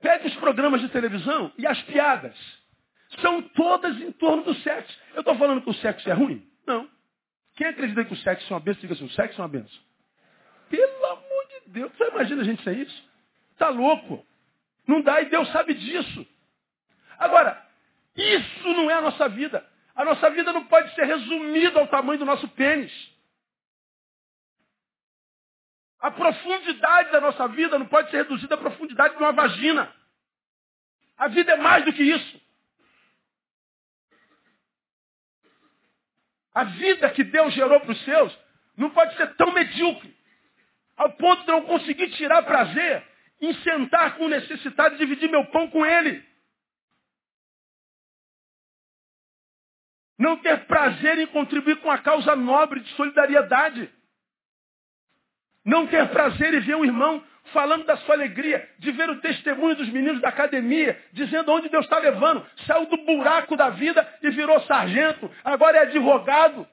Pegue os programas de televisão e as piadas. São todas em torno do sexo. Eu estou falando que o sexo é ruim? Não. Quem acredita que o sexo é uma bênção, diga assim, o sexo é uma bênção. Pelo amor de Deus, você imagina a gente ser isso? Está louco. Não dá e Deus sabe disso. Agora, isso não é a nossa vida. A nossa vida não pode ser resumida ao tamanho do nosso pênis. A profundidade da nossa vida não pode ser reduzida à profundidade de uma vagina. A vida é mais do que isso. A vida que Deus gerou para os seus não pode ser tão medíocre, ao ponto de eu conseguir tirar prazer em sentar com o necessitado e dividir meu pão com ele. Não ter prazer em contribuir com a causa nobre de solidariedade. Não ter prazer em ver um irmão falando da sua alegria, de ver o testemunho dos meninos da academia, dizendo onde Deus está levando. Saiu do buraco da vida e virou sargento, agora é advogado.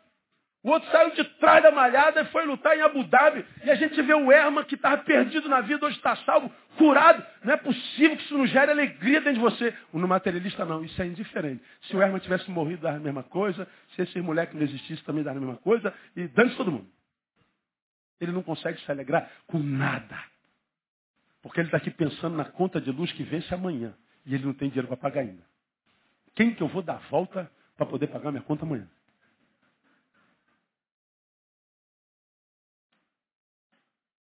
O outro saiu de trás da malhada e foi lutar em Abu Dhabi. E a gente vê o Erma que estava perdido na vida, hoje está salvo, curado. Não é possível que isso não gere alegria dentro de você. O no materialista não, isso é indiferente. Se o Erma tivesse morrido, dava a mesma coisa. Se esse moleque não existisse, também dava a mesma coisa. E dane todo mundo. Ele não consegue se alegrar com nada. Porque ele está aqui pensando na conta de luz que vence amanhã. E ele não tem dinheiro para pagar ainda. Quem que eu vou dar volta para poder pagar minha conta amanhã?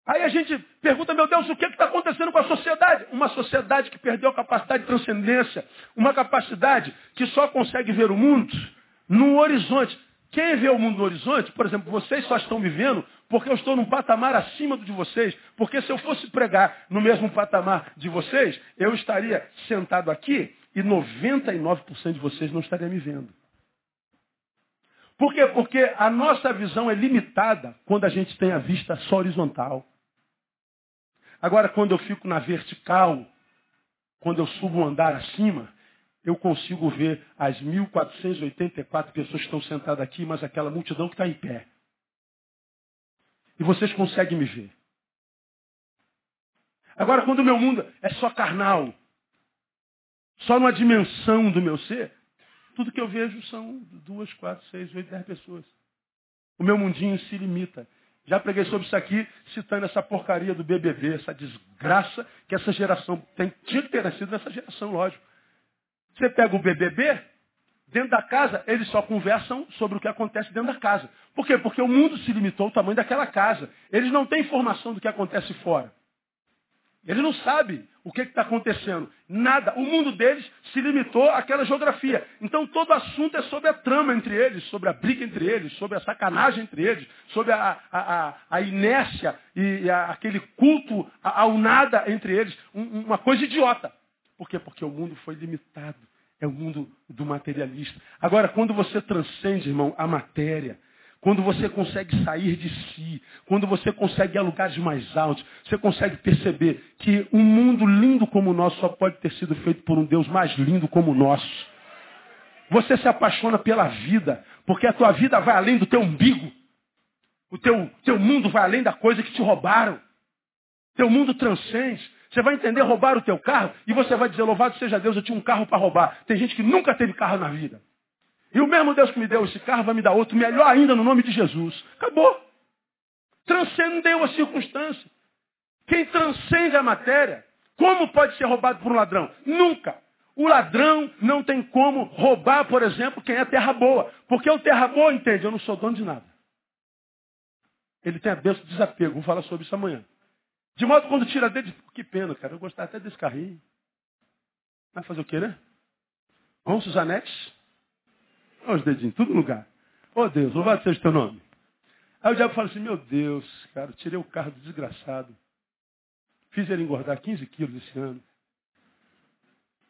Aí a gente pergunta, meu Deus, o que está acontecendo com a sociedade? Uma sociedade que perdeu a capacidade de transcendência, uma capacidade que só consegue ver o mundo no horizonte. Quem vê o mundo no horizonte, por exemplo, vocês só estão vivendo porque eu estou num patamar acima do de vocês. Porque se eu fosse pregar no mesmo patamar de vocês, eu estaria sentado aqui e 99% de vocês não estaria me vendo. Por quê? Porque a nossa visão é limitada quando a gente tem a vista só horizontal. Agora, quando eu fico na vertical, quando eu subo um andar acima, eu consigo ver as 1.484 pessoas que estão sentadas aqui, mas aquela multidão que está em pé. E vocês conseguem me ver. Agora, quando o meu mundo é só carnal, só numa dimensão do meu ser, tudo que eu vejo são duas, quatro, seis, oito, dez pessoas. O meu mundinho se limita. Já preguei sobre isso aqui, citando essa porcaria do BBB, essa desgraça que essa geração tem. Tinha que ter nascido nessa geração, lógico. Você pega o BBB, dentro da casa, eles só conversam sobre o que acontece dentro da casa. Por quê? Porque o mundo se limitou ao tamanho daquela casa. Eles não têm informação do que acontece fora. Ele não sabe o que está acontecendo. Nada. O mundo deles se limitou àquela geografia. Então todo assunto é sobre a trama entre eles, sobre a briga entre eles, sobre a sacanagem entre eles, sobre a, a, a, a inércia e a, aquele culto ao nada entre eles. Um, uma coisa idiota. Por quê? Porque o mundo foi limitado. É o mundo do materialista. Agora, quando você transcende, irmão, a matéria, quando você consegue sair de si, quando você consegue ir a lugares mais altos, você consegue perceber que um mundo lindo como o nosso só pode ter sido feito por um Deus mais lindo como o nosso. Você se apaixona pela vida, porque a tua vida vai além do teu umbigo. O teu, teu mundo vai além da coisa que te roubaram. Teu mundo transcende. Você vai entender roubar o teu carro e você vai dizer, louvado seja Deus, eu tinha um carro para roubar. Tem gente que nunca teve carro na vida. E o mesmo Deus que me deu esse carro vai me dar outro, melhor ainda, no nome de Jesus. Acabou. Transcendeu a circunstância. Quem transcende a matéria, como pode ser roubado por um ladrão? Nunca. O ladrão não tem como roubar, por exemplo, quem é terra boa. Porque o terra boa entende, eu não sou dono de nada. Ele tem a bênção de desapego. Vou falar sobre isso amanhã. De modo que quando tira dele, que pena, cara. Eu gostava até desse carrinho. Vai fazer o quê, né? Vamos, Suzanetes? Olha os dedinhos, tudo lugar. Oh Deus, louvado seja o teu nome. Aí o diabo fala assim, meu Deus, cara, tirei o carro do desgraçado. Fiz ele engordar 15 quilos esse ano.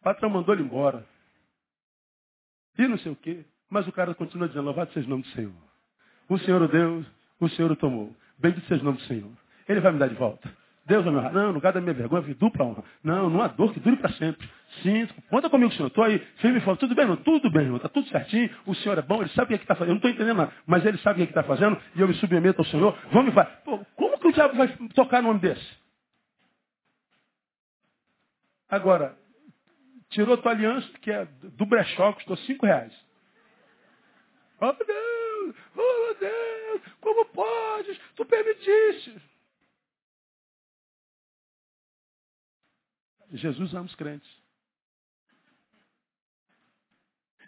O patrão mandou ele embora. E não sei o quê. Mas o cara continua dizendo, louvado seja o nome do Senhor. O Senhor o Deus, o Senhor o tomou. Bendito seja o nome do Senhor. Ele vai me dar de volta. Deus vai me honrar. Não, lugar da minha vergonha, vi dupla honra. Não, não há dor que dure para sempre. Sim, conta comigo, senhor. Estou aí, firme e fala, tudo bem, irmão? Tudo bem, irmão. Está tudo certinho. O senhor é bom, ele sabe o que é está fazendo. Eu não estou entendendo nada, mas ele sabe o que é está fazendo e eu me submeto ao senhor. Vamos me falar. Pô, como que o diabo vai tocar no nome desse? Agora, tirou tua aliança, que é do brechó, custou cinco reais. Oh Deus, oh Deus, como podes? Tu permitiste. Jesus ama os crentes.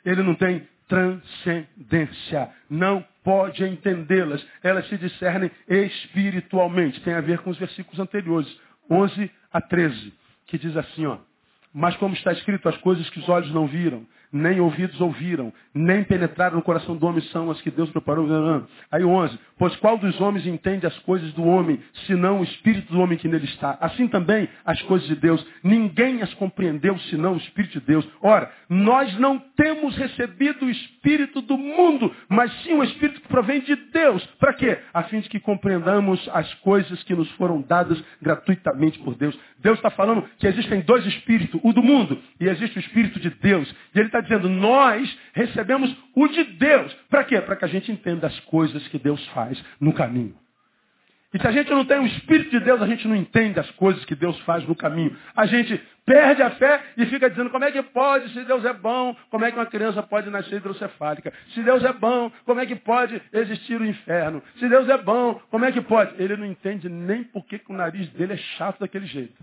Ele não tem transcendência. Não pode entendê-las. Elas se discernem espiritualmente. Tem a ver com os versículos anteriores, 11 a 13, que diz assim, ó. Mas como está escrito, as coisas que os olhos não viram, nem ouvidos ouviram, nem penetraram no coração do homem são as que Deus preparou. Aí 11. Pois qual dos homens entende as coisas do homem, senão o espírito do homem que nele está? Assim também as coisas de Deus. Ninguém as compreendeu, senão o espírito de Deus. Ora, nós não temos recebido o espírito do mundo, mas sim o espírito que provém de Deus. Para quê? A fim de que compreendamos as coisas que nos foram dadas gratuitamente por Deus. Deus está falando que existem dois espíritos, o do mundo e existe o espírito de Deus. E ele está dizendo, nós recebemos o de Deus. Para quê? Para que a gente entenda as coisas que Deus faz no caminho. E se a gente não tem o Espírito de Deus, a gente não entende as coisas que Deus faz no caminho. A gente perde a fé e fica dizendo como é que pode, se Deus é bom, como é que uma criança pode nascer hidrocefálica? Se Deus é bom, como é que pode existir o inferno? Se Deus é bom, como é que pode? Ele não entende nem por que o nariz dele é chato daquele jeito.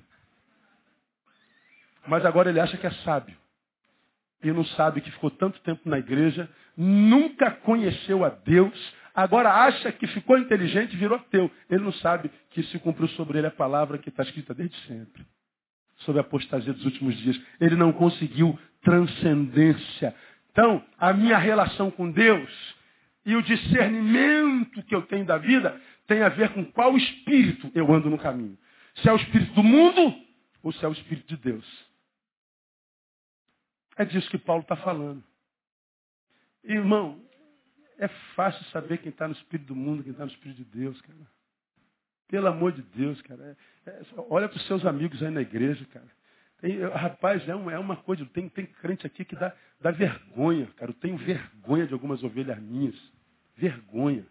Mas agora ele acha que é sábio. E não sabe que ficou tanto tempo na igreja, nunca conheceu a Deus, agora acha que ficou inteligente e virou teu. Ele não sabe que se cumpriu sobre ele a palavra que está escrita desde sempre. Sobre a apostasia dos últimos dias. Ele não conseguiu transcendência. Então, a minha relação com Deus e o discernimento que eu tenho da vida tem a ver com qual espírito eu ando no caminho. Se é o espírito do mundo ou se é o espírito de Deus. É disso que Paulo está falando. Irmão, é fácil saber quem está no Espírito do mundo, quem está no Espírito de Deus, cara. Pelo amor de Deus, cara. É, é, olha para os seus amigos aí na igreja, cara. Tem, rapaz, é, um, é, uma coisa, tem, tem crente aqui que dá, dá vergonha, cara. Eu tenho vergonha de algumas ovelhas minhas. Vergonha.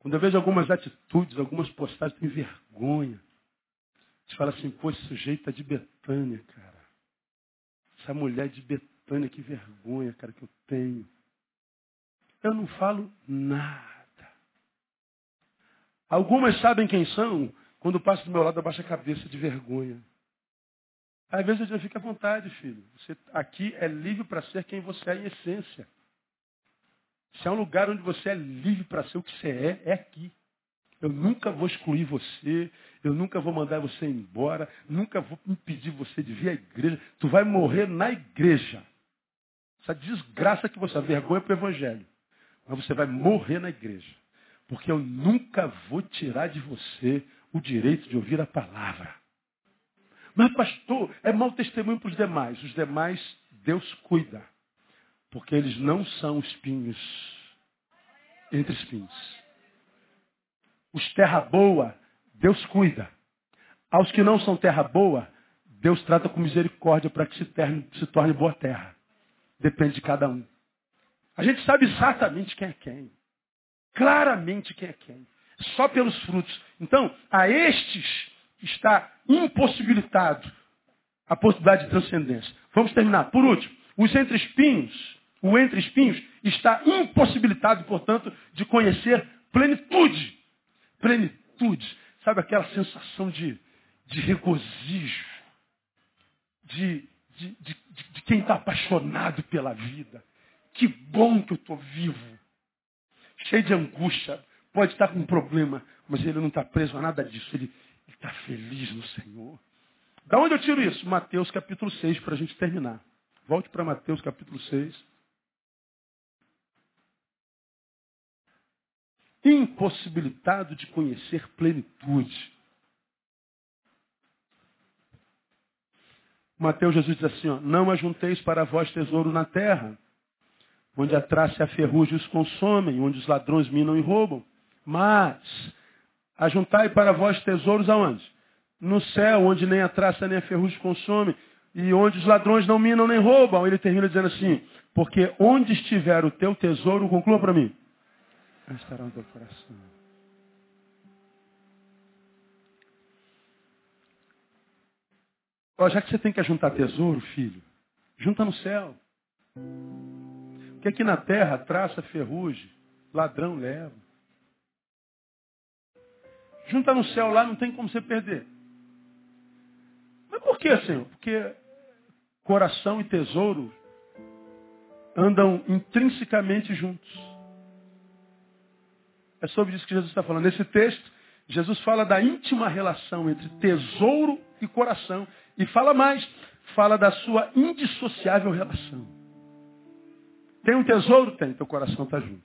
Quando eu vejo algumas atitudes, algumas postagens, tem vergonha. Você fala assim, pô, esse sujeito é de Betânia, cara. Essa mulher de Betânia, que vergonha, cara, que eu tenho. Eu não falo nada. Algumas sabem quem são, quando passa do meu lado, abaixa a cabeça de vergonha. Às vezes eu digo, fica à vontade, filho. Você aqui é livre para ser quem você é em essência. Se é um lugar onde você é livre para ser o que você é, é aqui. Eu nunca vou excluir você, eu nunca vou mandar você embora, nunca vou impedir você de vir à igreja. Tu vai morrer na igreja. Essa desgraça que você, a vergonha para o evangelho. Mas você vai morrer na igreja. Porque eu nunca vou tirar de você o direito de ouvir a palavra. Mas, pastor, é mau testemunho para os demais. Os demais, Deus cuida. Porque eles não são espinhos entre espinhos. Os terra boa, Deus cuida. Aos que não são terra boa, Deus trata com misericórdia para que se, torne, se torne boa terra. Depende de cada um. A gente sabe exatamente quem é quem. Claramente quem é quem. Só pelos frutos. Então, a estes está impossibilitado a possibilidade de transcendência. Vamos terminar. Por último, os entre espinhos, o entre espinhos está impossibilitado, portanto, de conhecer plenitude. Plenitude. Sabe aquela sensação de, de regozijo, de, de, de, de quem está apaixonado pela vida. Que bom que eu estou vivo. Cheio de angústia. Pode estar com um problema, mas ele não está preso a nada disso. Ele está feliz no Senhor. Da onde eu tiro isso? Mateus capítulo 6, para a gente terminar. Volte para Mateus capítulo 6. Impossibilitado de conhecer plenitude. Mateus Jesus diz assim, ó, não ajunteis para vós tesouro na terra, onde a traça e a ferrugem os consomem, onde os ladrões minam e roubam. Mas ajuntai para vós tesouros aonde? No céu, onde nem a traça nem a ferrugem consomem, e onde os ladrões não minam nem roubam. Ele termina dizendo assim, porque onde estiver o teu tesouro, conclua para mim, estará no teu coração. Ó, já que você tem que ajuntar tesouro, filho, junta no céu. Porque aqui na terra, traça, ferrugem, ladrão leva. Junta no céu lá, não tem como você perder. Mas por que, Senhor? Porque coração e tesouro andam intrinsecamente juntos. É sobre isso que Jesus está falando. Nesse texto, Jesus fala da íntima relação entre tesouro e coração. E fala mais, fala da sua indissociável relação. Tem um tesouro? Tem, teu coração está junto.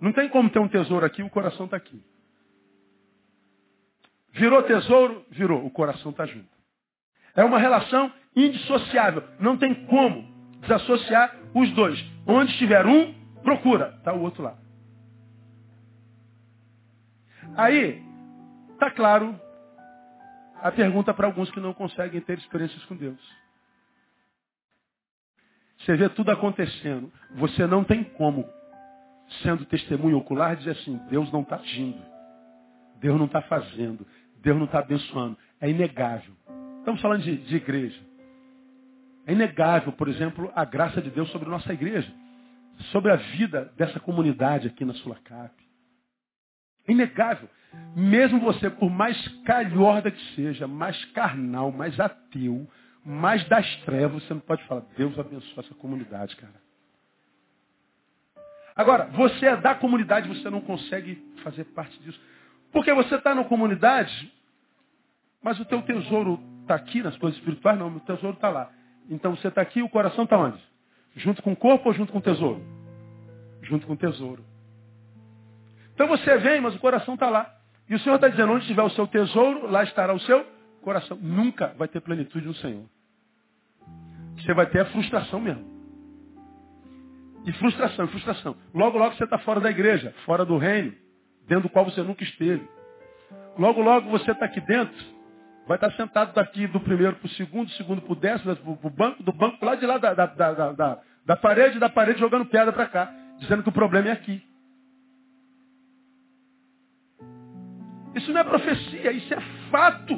Não tem como ter um tesouro aqui, o coração está aqui. Virou tesouro? Virou, o coração está junto. É uma relação indissociável. Não tem como desassociar os dois. Onde estiver um, procura. Está o outro lá. Aí, está claro a pergunta para alguns que não conseguem ter experiências com Deus. Você vê tudo acontecendo. Você não tem como, sendo testemunho ocular, dizer assim, Deus não está agindo. Deus não está fazendo. Deus não está abençoando. É inegável. Estamos falando de, de igreja. É inegável, por exemplo, a graça de Deus sobre nossa igreja. Sobre a vida dessa comunidade aqui na Sulacap. Inegável. Mesmo você, por mais calhorda que seja, mais carnal, mais ateu, mais das trevas, você não pode falar, Deus abençoe essa comunidade, cara. Agora, você é da comunidade, você não consegue fazer parte disso. Porque você está na comunidade, mas o teu tesouro está aqui nas coisas espirituais? Não, o tesouro está lá. Então você está aqui e o coração está onde? Junto com o corpo ou junto com o tesouro? Junto com o tesouro. Então você vem, mas o coração está lá. E o Senhor está dizendo, onde estiver o seu tesouro, lá estará o seu coração. Nunca vai ter plenitude no Senhor. Você vai ter a frustração mesmo. E frustração, frustração. Logo, logo você está fora da igreja, fora do reino, dentro do qual você nunca esteve. Logo, logo você está aqui dentro, vai estar tá sentado daqui do primeiro para o segundo, do segundo para o décimo, para o banco, do banco lá de lá da, da, da, da, da parede, da parede jogando pedra para cá, dizendo que o problema é aqui. Isso não é profecia, isso é fato.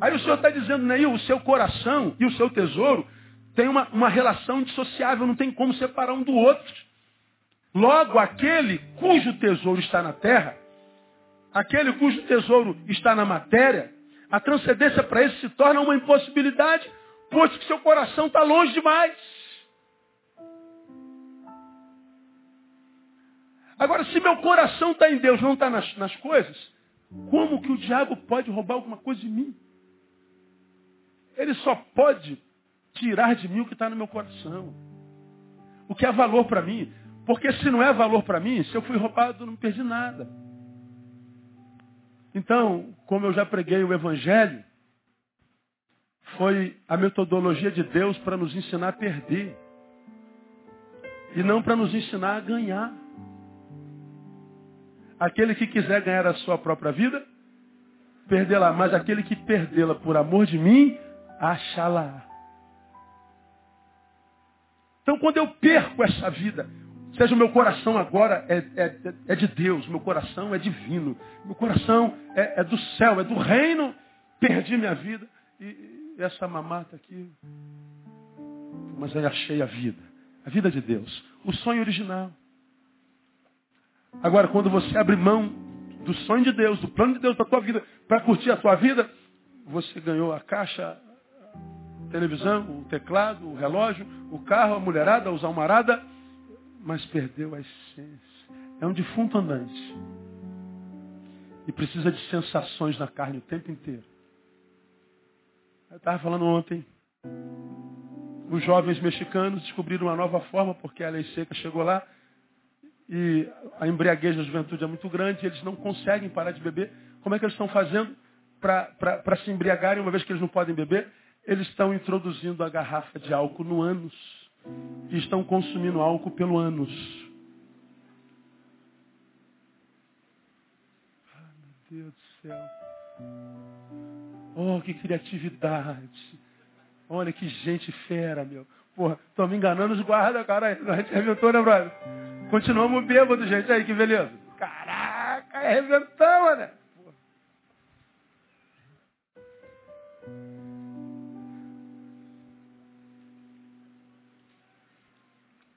Aí o Senhor está dizendo, Neil, o seu coração e o seu tesouro tem uma, uma relação indissociável, não tem como separar um do outro. Logo, aquele cujo tesouro está na terra, aquele cujo tesouro está na matéria, a transcendência para esse se torna uma impossibilidade, posto que seu coração está longe demais. Agora, se meu coração está em Deus, não está nas, nas coisas, como que o diabo pode roubar alguma coisa de mim? Ele só pode tirar de mim o que está no meu coração. O que é valor para mim. Porque se não é valor para mim, se eu fui roubado, não perdi nada. Então, como eu já preguei o Evangelho, foi a metodologia de Deus para nos ensinar a perder. E não para nos ensinar a ganhar. Aquele que quiser ganhar a sua própria vida, perdê-la. Mas aquele que perdê-la por amor de mim, achá-la. Então, quando eu perco essa vida, seja o meu coração agora é, é, é de Deus, meu coração é divino, meu coração é, é, do céu, é do reino, perdi minha vida. E, e essa mamata aqui, mas aí achei a vida, a vida de Deus, o sonho original. Agora, quando você abre mão do sonho de Deus, do plano de Deus para a tua vida, para curtir a tua vida, você ganhou a caixa, televisão, o teclado, o relógio, o carro, a mulherada, a almarada, mas perdeu a essência. É um defunto andante. E precisa de sensações na carne o tempo inteiro. Eu estava falando ontem. Os jovens mexicanos descobriram uma nova forma, porque a lei seca chegou lá. E a embriaguez da juventude é muito grande, eles não conseguem parar de beber. Como é que eles estão fazendo para se embriagarem, uma vez que eles não podem beber? eles estão introduzindo a garrafa de álcool no ânus. E estão consumindo álcool pelo ânus. Ah, meu Deus do céu. Oh, que criatividade. Olha que gente fera, meu. Porra, estão me enganando os guardas, cara. A gente arrebentou, né, brother? Continuamos bêbados, gente. Aí, que beleza. Caraca, arrebentamos, né?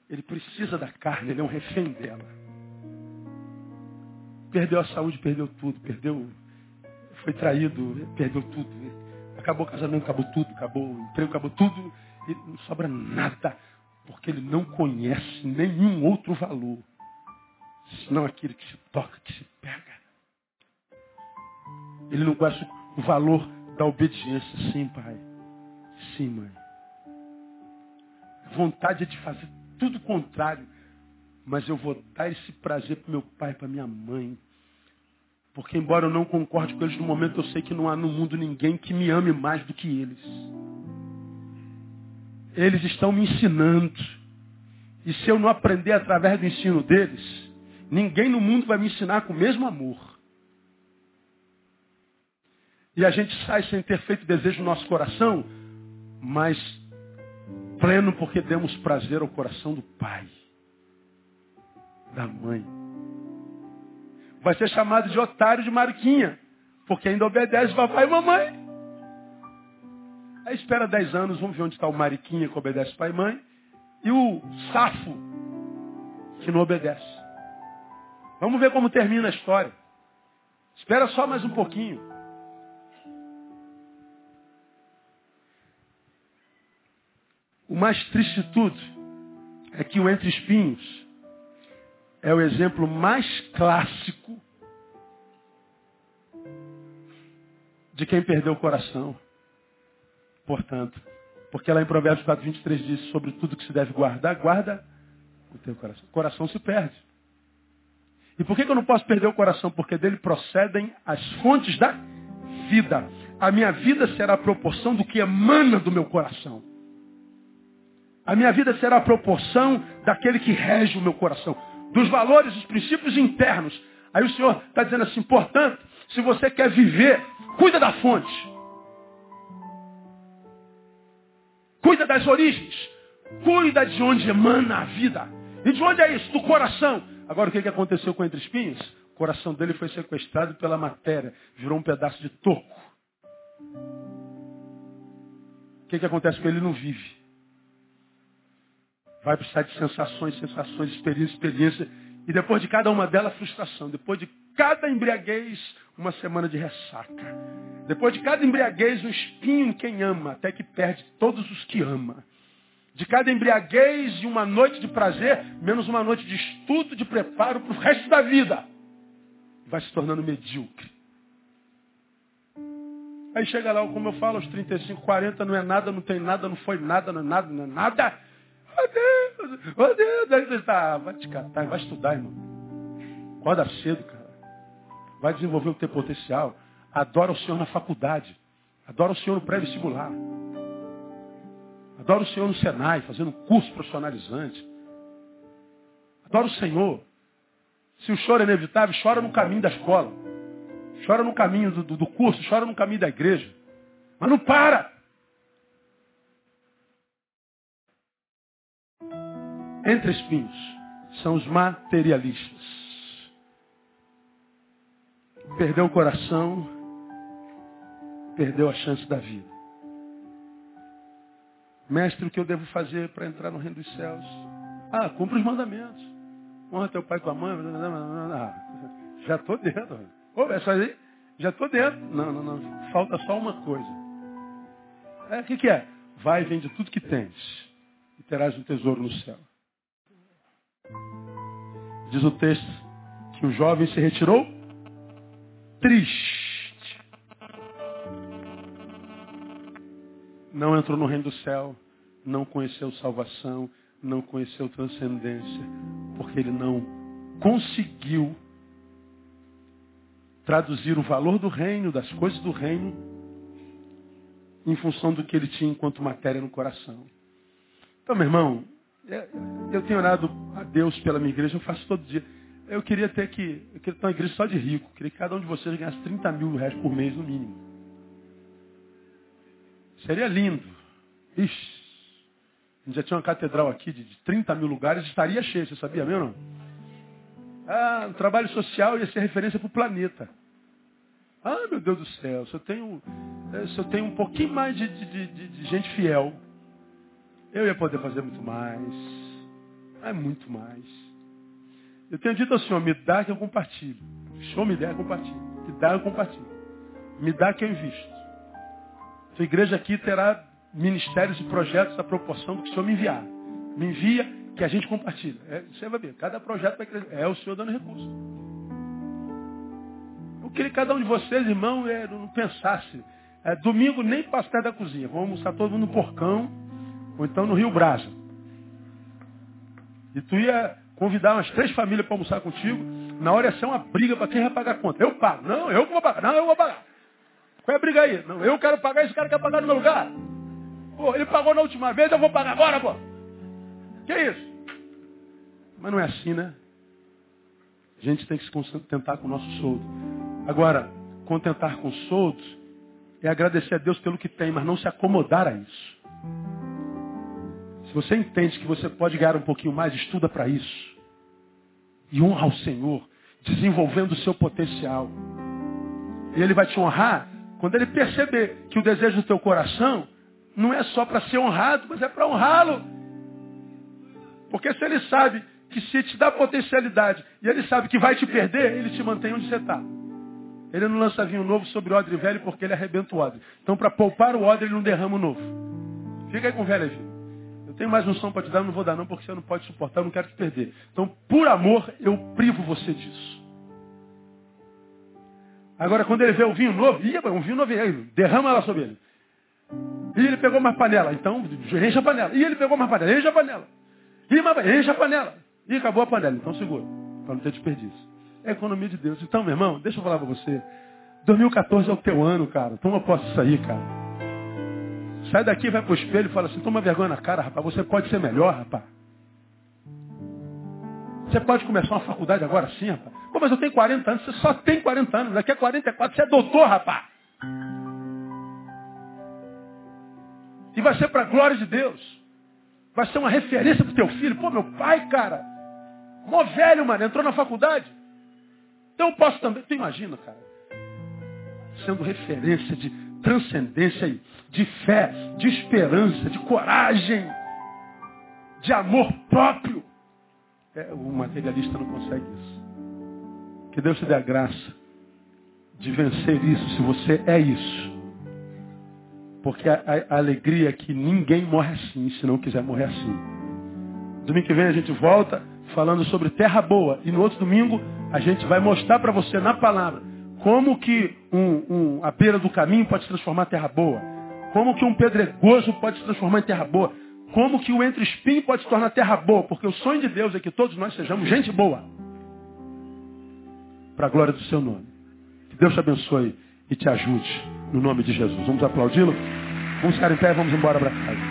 Ele precisa da carne, ele é um refém dela. Perdeu a saúde, perdeu tudo, perdeu, foi traído, perdeu tudo. Acabou o casamento, acabou tudo, acabou o emprego, acabou tudo. E não sobra nada, porque ele não conhece nenhum outro valor, senão aquele que se toca, que se pega. Ele não conhece o valor da obediência. Sim, pai. Sim, mãe. Vontade é de fazer tudo o contrário. Mas eu vou dar esse prazer para meu pai, para minha mãe. Porque embora eu não concorde com eles no momento, eu sei que não há no mundo ninguém que me ame mais do que eles. Eles estão me ensinando. E se eu não aprender através do ensino deles, ninguém no mundo vai me ensinar com o mesmo amor. E a gente sai sem ter feito desejo no nosso coração, mas pleno porque demos prazer ao coração do Pai, da mãe. Vai ser chamado de otário de Mariquinha, porque ainda obedece papai e mamãe. Aí espera 10 anos, vamos ver onde está o Mariquinha que obedece pai e mãe, e o Safo, que não obedece. Vamos ver como termina a história. Espera só mais um pouquinho. O mais triste de tudo é que o Entre Espinhos é o exemplo mais clássico de quem perdeu o coração. Portanto, porque lá em Provérbios 4, 23 diz sobre tudo que se deve guardar, guarda o teu coração. O coração se perde. E por que, que eu não posso perder o coração? Porque dele procedem as fontes da vida. A minha vida será a proporção do que emana do meu coração. A minha vida será a proporção daquele que rege o meu coração. Dos valores, dos princípios internos. Aí o Senhor está dizendo assim, portanto, se você quer viver, cuida da fonte. Cuida das origens. Cuida de onde emana a vida. E de onde é isso? Do coração. Agora o que, que aconteceu com Entre Espinhos? O coração dele foi sequestrado pela matéria. Virou um pedaço de toco. O que, que acontece com ele? Ele não vive. Vai precisar de sensações, sensações, experiência, experiência. E depois de cada uma delas, frustração. Depois de cada embriaguez, uma semana de ressaca. Depois de cada embriaguez, um espinho em quem ama, até que perde todos os que ama. De cada embriaguez e uma noite de prazer, menos uma noite de estudo, de preparo para o resto da vida. Vai se tornando medíocre. Aí chega lá, como eu falo, aos 35, 40, não é nada, não tem nada, não foi nada, não é nada, não é nada. Oh Deus, oh Deus. Aí você está, vai te catar, vai estudar, irmão. Acorda cedo, cara. Vai desenvolver o teu potencial. Adora o Senhor na faculdade. Adora o Senhor no pré-vestibular. Adora o Senhor no Senai, fazendo curso profissionalizante. Adora o Senhor. Se o choro é inevitável, chora no caminho da escola. Chora no caminho do, do curso, chora no caminho da igreja. Mas não para. entre espinhos são os materialistas. Perdeu o coração, perdeu a chance da vida. Mestre, o que eu devo fazer para entrar no reino dos céus? Ah, cumpre os mandamentos. Honra teu pai e tua mãe. Ah, já estou dentro. Ô, é só aí? Já estou dentro. Não, não, não. Falta só uma coisa. É, o que, que é? Vai e vende tudo que tens e terás um tesouro no céu. Diz o texto que o jovem se retirou triste. Não entrou no reino do céu, não conheceu salvação, não conheceu transcendência, porque ele não conseguiu traduzir o valor do reino, das coisas do reino, em função do que ele tinha enquanto matéria no coração. Então, meu irmão, é, eu tenho orado a Deus pela minha igreja, eu faço todo dia. Eu queria ter que, eu queria ter uma igreja só de rico. Eu queria que cada um de vocês ganhasse 30 mil reais por mês no mínimo. Seria lindo. Ixi, a gente já tinha uma catedral aqui de 30 mil lugares, estaria cheio, você sabia mesmo? Ah, o trabalho social ia ser referência para o planeta. Ah, meu Deus do céu, se eu tenho, eh, se eu tenho um pouquinho mais de, de, de, de gente fiel, eu ia poder fazer muito mais. É muito mais. Eu tenho dito ao Senhor, me dá que eu compartilho. O Senhor me der, eu compartilho. Me dá, eu compartilho. Me dá que eu invisto. Sua igreja aqui terá ministérios e projetos da proporção do que o Senhor me enviar. Me envia que a gente compartilha. É, você vai ver, cada projeto vai crescer. É o Senhor dando recurso. Eu queria que cada um de vocês, irmão, é, não pensasse É, domingo nem perto da cozinha. Vamos almoçar todo mundo no porcão, ou então no Rio Brasa. E tu ia convidar umas três famílias para almoçar contigo. Na hora ia ser uma briga para quem vai pagar a conta. Eu pago. Não, eu vou pagar. Não, eu vou pagar. Qual é a briga aí? Não, eu quero pagar, esse cara quer pagar no meu lugar. Pô, ele pagou na última vez, eu vou pagar agora, pô. Que isso? Mas não é assim, né? A gente tem que se contentar com o nosso soldo. Agora, contentar com soldos é agradecer a Deus pelo que tem, mas não se acomodar a isso. Se você entende que você pode ganhar um pouquinho mais, estuda para isso. E honra ao Senhor, desenvolvendo o seu potencial. E Ele vai te honrar quando Ele perceber que o desejo do teu coração não é só para ser honrado, mas é para honrá-lo. Porque se Ele sabe que se te dá potencialidade e Ele sabe que vai te perder, Ele te mantém onde você está. Ele não lança vinho novo sobre odre velho porque ele arrebenta o odre. Então, para poupar o odre, ele não derrama o novo. Fica aí com o velho Eu tenho mais som para te dar, não vou dar não, porque você não pode suportar, eu não quero te perder. Então, por amor, eu privo você disso. Agora, quando ele vê o vinho novo, ia, um vinho novo, derrama lá sobre ele. E ele pegou mais panela, então enche a panela. E ele pegou mais panela, enche a panela. E mais, enche a panela. E acabou a panela, então segura, para não ter desperdício. É a economia de Deus. Então, meu irmão, deixa eu falar para você. 2014 é o teu ano, cara. Toma posse disso aí, cara. Sai daqui, vai pro espelho e fala assim, toma vergonha na cara, rapaz. Você pode ser melhor, rapaz. Você pode começar uma faculdade agora sim, rapaz. Pô, mas eu tenho 40 anos. Você só tem 40 anos. Daqui a 44 você é doutor, rapaz. E vai ser para a glória de Deus. Vai ser uma referência pro teu filho. Pô, meu pai, cara. Mó velho, mano. Entrou na faculdade. Então eu posso também. Tu imagina, cara? Sendo referência de transcendência, de fé, de esperança, de coragem, de amor próprio. É, o materialista não consegue isso. Que Deus te dê a graça de vencer isso, se você é isso. Porque a, a, a alegria é que ninguém morre assim, se não quiser morrer assim. Domingo que vem a gente volta falando sobre terra boa. E no outro domingo a gente vai mostrar para você na palavra como que um, um, a beira do caminho pode transformar em terra boa. Como que um pedregoso pode transformar em terra boa. Como que o entre espinho pode se tornar terra boa. Porque o sonho de Deus é que todos nós sejamos gente boa. Para a glória do seu nome. Que Deus te abençoe e te ajude. No nome de Jesus. Vamos aplaudi-lo? Vamos ficar em pé e vamos embora para casa.